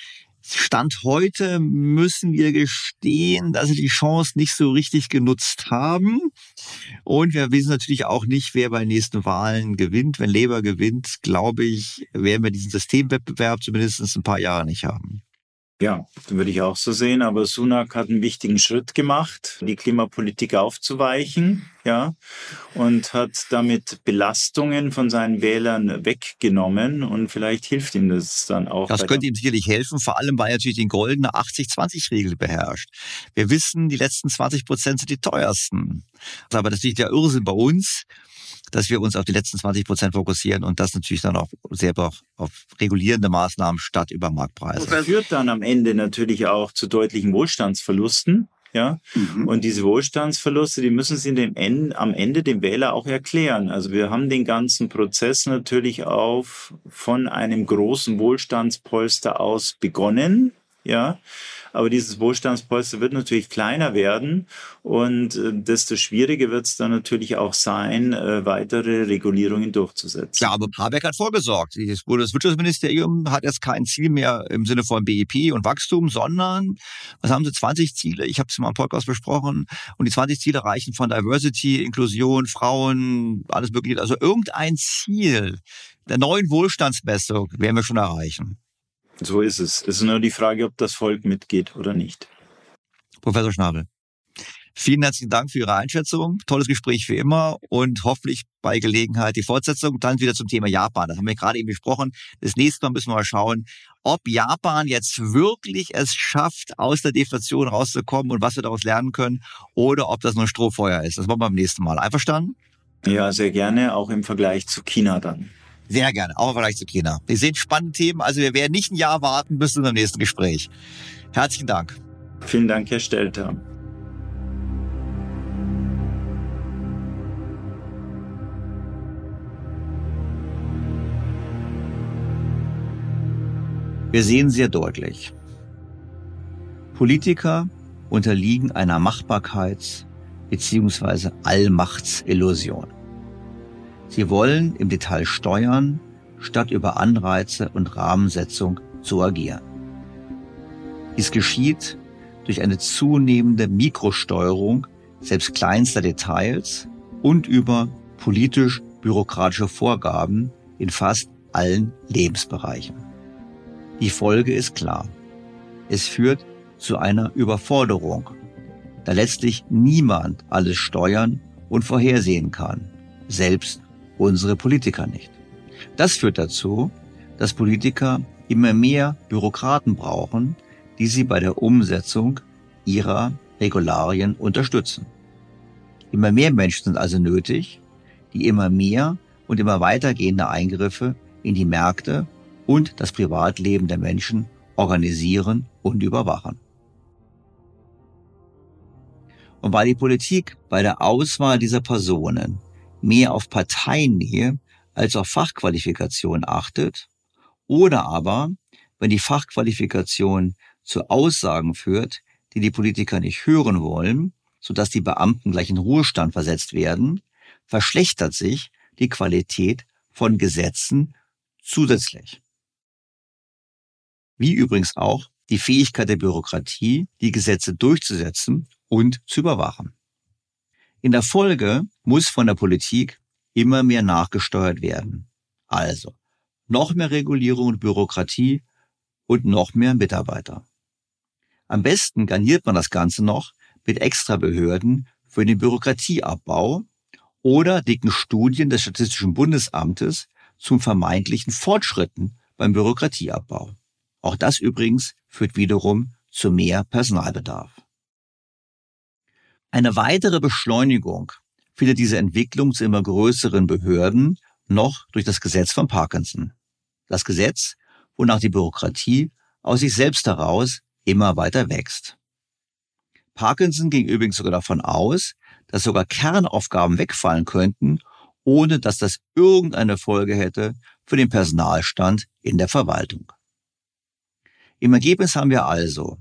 Stand heute müssen wir gestehen, dass sie die Chance nicht so richtig genutzt haben. Und wir wissen natürlich auch nicht, wer bei den nächsten Wahlen gewinnt. Wenn Labour gewinnt, glaube ich, werden wir diesen Systemwettbewerb zumindest ein paar Jahre nicht haben. Ja, würde ich auch so sehen. Aber Sunak hat einen wichtigen Schritt gemacht, die Klimapolitik aufzuweichen, ja, und hat damit Belastungen von seinen Wählern weggenommen. Und vielleicht hilft ihm das dann auch. Das könnte ihm sicherlich helfen, vor allem weil er natürlich den goldene 80-20-Regel beherrscht. Wir wissen, die letzten 20 Prozent sind die teuersten. Aber das liegt ja Irrsinn bei uns dass wir uns auf die letzten 20 Prozent fokussieren und das natürlich dann auch selber auf regulierende Maßnahmen statt über Marktpreise. Das führt dann am Ende natürlich auch zu deutlichen Wohlstandsverlusten. Ja, mhm. und diese Wohlstandsverluste, die müssen Sie dem Ende, am Ende dem Wähler auch erklären. Also wir haben den ganzen Prozess natürlich auf von einem großen Wohlstandspolster aus begonnen. Ja, aber dieses Wohlstandspolster wird natürlich kleiner werden und äh, desto schwieriger wird es dann natürlich auch sein, äh, weitere Regulierungen durchzusetzen. Ja, aber Habeck hat vorgesorgt. Das Bundeswirtschaftsministerium hat jetzt kein Ziel mehr im Sinne von BIP und Wachstum, sondern was haben sie 20 Ziele? Ich habe es mal im Podcast besprochen und die 20 Ziele reichen von Diversity, Inklusion, Frauen, alles mögliche. Also irgendein Ziel der neuen Wohlstandsmessung werden wir schon erreichen. So ist es. Es ist nur die Frage, ob das Volk mitgeht oder nicht. Professor Schnabel. Vielen herzlichen Dank für Ihre Einschätzung. Tolles Gespräch wie immer und hoffentlich bei Gelegenheit die Fortsetzung. Dann wieder zum Thema Japan. Das haben wir gerade eben besprochen. Das nächste Mal müssen wir mal schauen, ob Japan jetzt wirklich es schafft, aus der Deflation rauszukommen und was wir daraus lernen können oder ob das nur Strohfeuer ist. Das machen wir beim nächsten Mal. Einverstanden? Ja, sehr gerne, auch im Vergleich zu China dann. Sehr gerne, auch im Vergleich zu China. Wir sehen spannende Themen, also wir werden nicht ein Jahr warten bis zu unserem nächsten Gespräch. Herzlichen Dank. Vielen Dank, Herr Stelter. Wir sehen sehr deutlich, Politiker unterliegen einer Machbarkeits- bzw. Allmachtsillusion. Sie wollen im Detail steuern, statt über Anreize und Rahmensetzung zu agieren. Dies geschieht durch eine zunehmende Mikrosteuerung selbst kleinster Details und über politisch-bürokratische Vorgaben in fast allen Lebensbereichen. Die Folge ist klar. Es führt zu einer Überforderung, da letztlich niemand alles steuern und vorhersehen kann, selbst unsere Politiker nicht. Das führt dazu, dass Politiker immer mehr Bürokraten brauchen, die sie bei der Umsetzung ihrer Regularien unterstützen. Immer mehr Menschen sind also nötig, die immer mehr und immer weitergehende Eingriffe in die Märkte und das Privatleben der Menschen organisieren und überwachen. Und weil die Politik bei der Auswahl dieser Personen mehr auf Parteinähe als auf Fachqualifikation achtet oder aber wenn die Fachqualifikation zu Aussagen führt, die die Politiker nicht hören wollen, sodass die Beamten gleich in Ruhestand versetzt werden, verschlechtert sich die Qualität von Gesetzen zusätzlich. Wie übrigens auch die Fähigkeit der Bürokratie, die Gesetze durchzusetzen und zu überwachen. In der Folge muss von der Politik immer mehr nachgesteuert werden. Also noch mehr Regulierung und Bürokratie und noch mehr Mitarbeiter. Am besten garniert man das Ganze noch mit extra Behörden für den Bürokratieabbau oder dicken Studien des Statistischen Bundesamtes zum vermeintlichen Fortschritten beim Bürokratieabbau. Auch das übrigens führt wiederum zu mehr Personalbedarf. Eine weitere Beschleunigung findet diese Entwicklung zu immer größeren Behörden noch durch das Gesetz von Parkinson. Das Gesetz, wonach die Bürokratie aus sich selbst heraus immer weiter wächst. Parkinson ging übrigens sogar davon aus, dass sogar Kernaufgaben wegfallen könnten, ohne dass das irgendeine Folge hätte für den Personalstand in der Verwaltung. Im Ergebnis haben wir also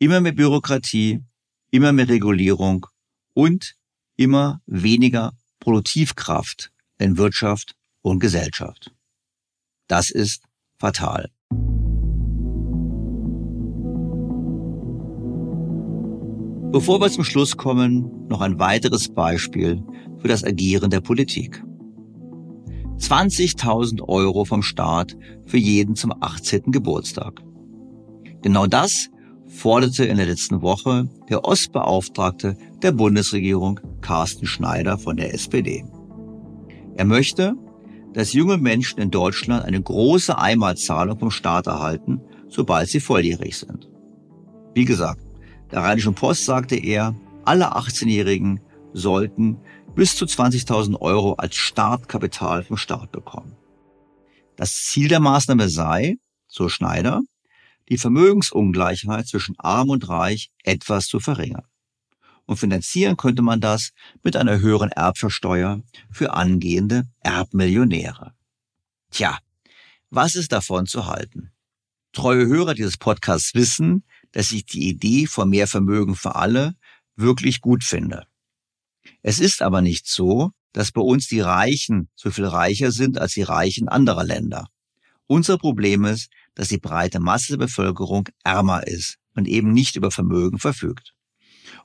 immer mehr Bürokratie, immer mehr Regulierung und immer weniger Produktivkraft in Wirtschaft und Gesellschaft. Das ist fatal. Bevor wir zum Schluss kommen, noch ein weiteres Beispiel für das Agieren der Politik. 20.000 Euro vom Staat für jeden zum 18. Geburtstag. Genau das forderte in der letzten Woche der Ostbeauftragte der Bundesregierung Carsten Schneider von der SPD. Er möchte, dass junge Menschen in Deutschland eine große Einmalzahlung vom Staat erhalten, sobald sie volljährig sind. Wie gesagt, der Rheinischen Post sagte er, alle 18-Jährigen sollten bis zu 20.000 Euro als Startkapital vom Staat bekommen. Das Ziel der Maßnahme sei, so Schneider, die Vermögensungleichheit zwischen Arm und Reich etwas zu verringern. Und finanzieren könnte man das mit einer höheren Erbversteuer für angehende Erbmillionäre. Tja, was ist davon zu halten? Treue Hörer dieses Podcasts wissen, dass ich die Idee von mehr Vermögen für alle wirklich gut finde. Es ist aber nicht so, dass bei uns die Reichen so viel reicher sind als die Reichen anderer Länder. Unser Problem ist, dass die breite Masse der Bevölkerung ärmer ist und eben nicht über Vermögen verfügt.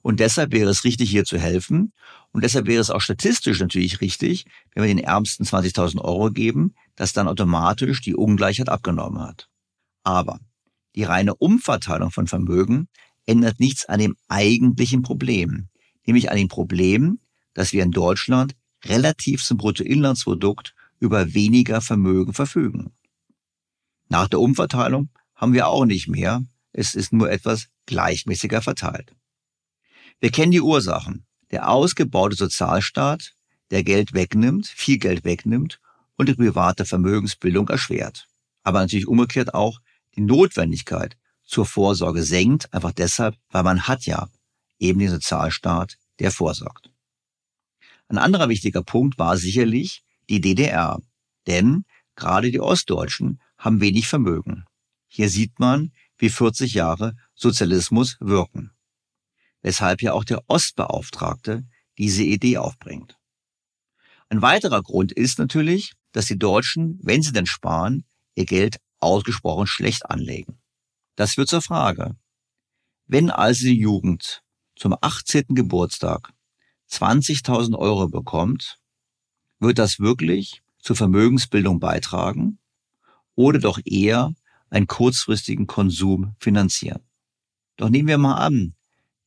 Und deshalb wäre es richtig, hier zu helfen. Und deshalb wäre es auch statistisch natürlich richtig, wenn wir den Ärmsten 20.000 Euro geben, dass dann automatisch die Ungleichheit abgenommen hat. Aber die reine Umverteilung von Vermögen ändert nichts an dem eigentlichen Problem, nämlich an dem Problem, dass wir in Deutschland relativ zum Bruttoinlandsprodukt über weniger Vermögen verfügen. Nach der Umverteilung haben wir auch nicht mehr, es ist nur etwas gleichmäßiger verteilt. Wir kennen die Ursachen. Der ausgebaute Sozialstaat, der Geld wegnimmt, viel Geld wegnimmt und die private Vermögensbildung erschwert. Aber natürlich umgekehrt auch die Notwendigkeit zur Vorsorge senkt, einfach deshalb, weil man hat ja eben den Sozialstaat, der vorsorgt. Ein anderer wichtiger Punkt war sicherlich die DDR. Denn gerade die Ostdeutschen haben wenig Vermögen. Hier sieht man, wie 40 Jahre Sozialismus wirken. Weshalb ja auch der Ostbeauftragte diese Idee aufbringt. Ein weiterer Grund ist natürlich, dass die Deutschen, wenn sie denn sparen, ihr Geld ausgesprochen schlecht anlegen. Das wird zur Frage. Wenn also die Jugend zum 18. Geburtstag 20.000 Euro bekommt, wird das wirklich zur Vermögensbildung beitragen oder doch eher einen kurzfristigen Konsum finanzieren. Doch nehmen wir mal an,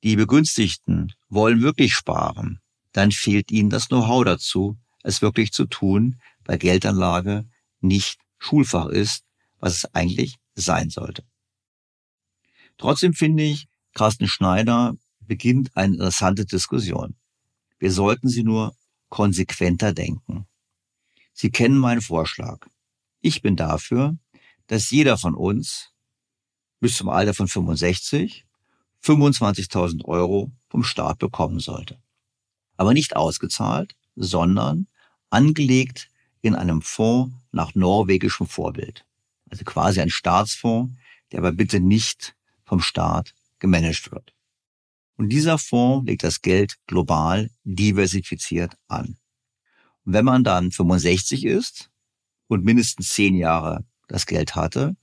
die Begünstigten wollen wirklich sparen, dann fehlt ihnen das Know-how dazu, es wirklich zu tun, weil Geldanlage nicht Schulfach ist was es eigentlich sein sollte. Trotzdem finde ich, Carsten Schneider beginnt eine interessante Diskussion. Wir sollten sie nur konsequenter denken. Sie kennen meinen Vorschlag. Ich bin dafür, dass jeder von uns bis zum Alter von 65 25.000 Euro vom Staat bekommen sollte. Aber nicht ausgezahlt, sondern angelegt in einem Fonds nach norwegischem Vorbild. Also quasi ein Staatsfonds, der aber bitte nicht vom Staat gemanagt wird. Und dieser Fonds legt das Geld global diversifiziert an. Und wenn man dann 65 ist und mindestens zehn Jahre das Geld hatte,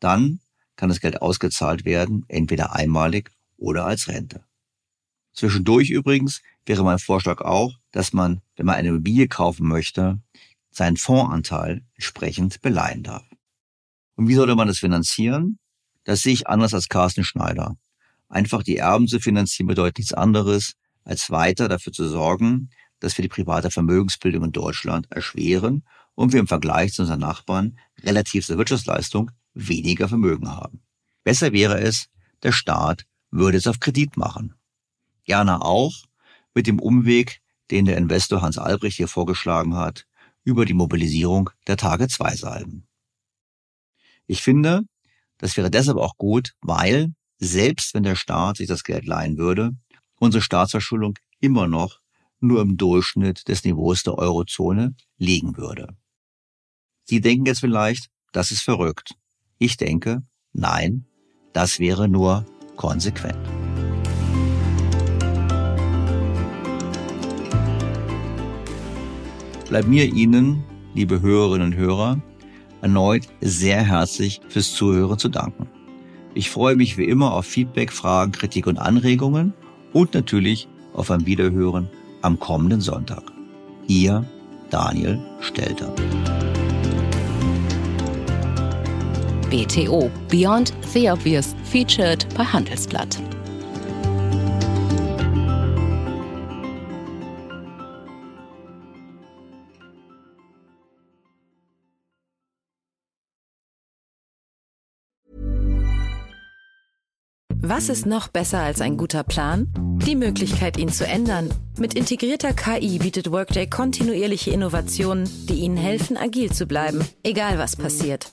dann kann das Geld ausgezahlt werden, entweder einmalig oder als Rente. Zwischendurch übrigens wäre mein Vorschlag auch, dass man, wenn man eine Immobilie kaufen möchte, seinen Fondsanteil entsprechend beleihen darf. Und wie sollte man das finanzieren? Das sehe ich anders als Carsten Schneider. Einfach die Erben zu finanzieren bedeutet nichts anderes, als weiter dafür zu sorgen, dass wir die private Vermögensbildung in Deutschland erschweren und wir im Vergleich zu unseren Nachbarn relativ zur Wirtschaftsleistung weniger Vermögen haben. Besser wäre es, der Staat würde es auf Kredit machen. Gerne auch mit dem Umweg, den der Investor Hans Albrecht hier vorgeschlagen hat, über die Mobilisierung der Tage-2-Salben. Ich finde, das wäre deshalb auch gut, weil selbst wenn der Staat sich das Geld leihen würde, unsere Staatsverschuldung immer noch nur im Durchschnitt des Niveaus der Eurozone liegen würde. Sie denken jetzt vielleicht, das ist verrückt. Ich denke, nein, das wäre nur konsequent. Bleibt mir Ihnen, liebe Hörerinnen und Hörer, erneut sehr herzlich fürs Zuhören zu danken. Ich freue mich wie immer auf Feedback, Fragen, Kritik und Anregungen und natürlich auf ein Wiederhören am kommenden Sonntag. Ihr Daniel Stelter. BTO Beyond the Obvious featured bei Handelsblatt. Was ist noch besser als ein guter Plan? Die Möglichkeit, ihn zu ändern. Mit integrierter KI bietet Workday kontinuierliche Innovationen, die Ihnen helfen, agil zu bleiben, egal was passiert.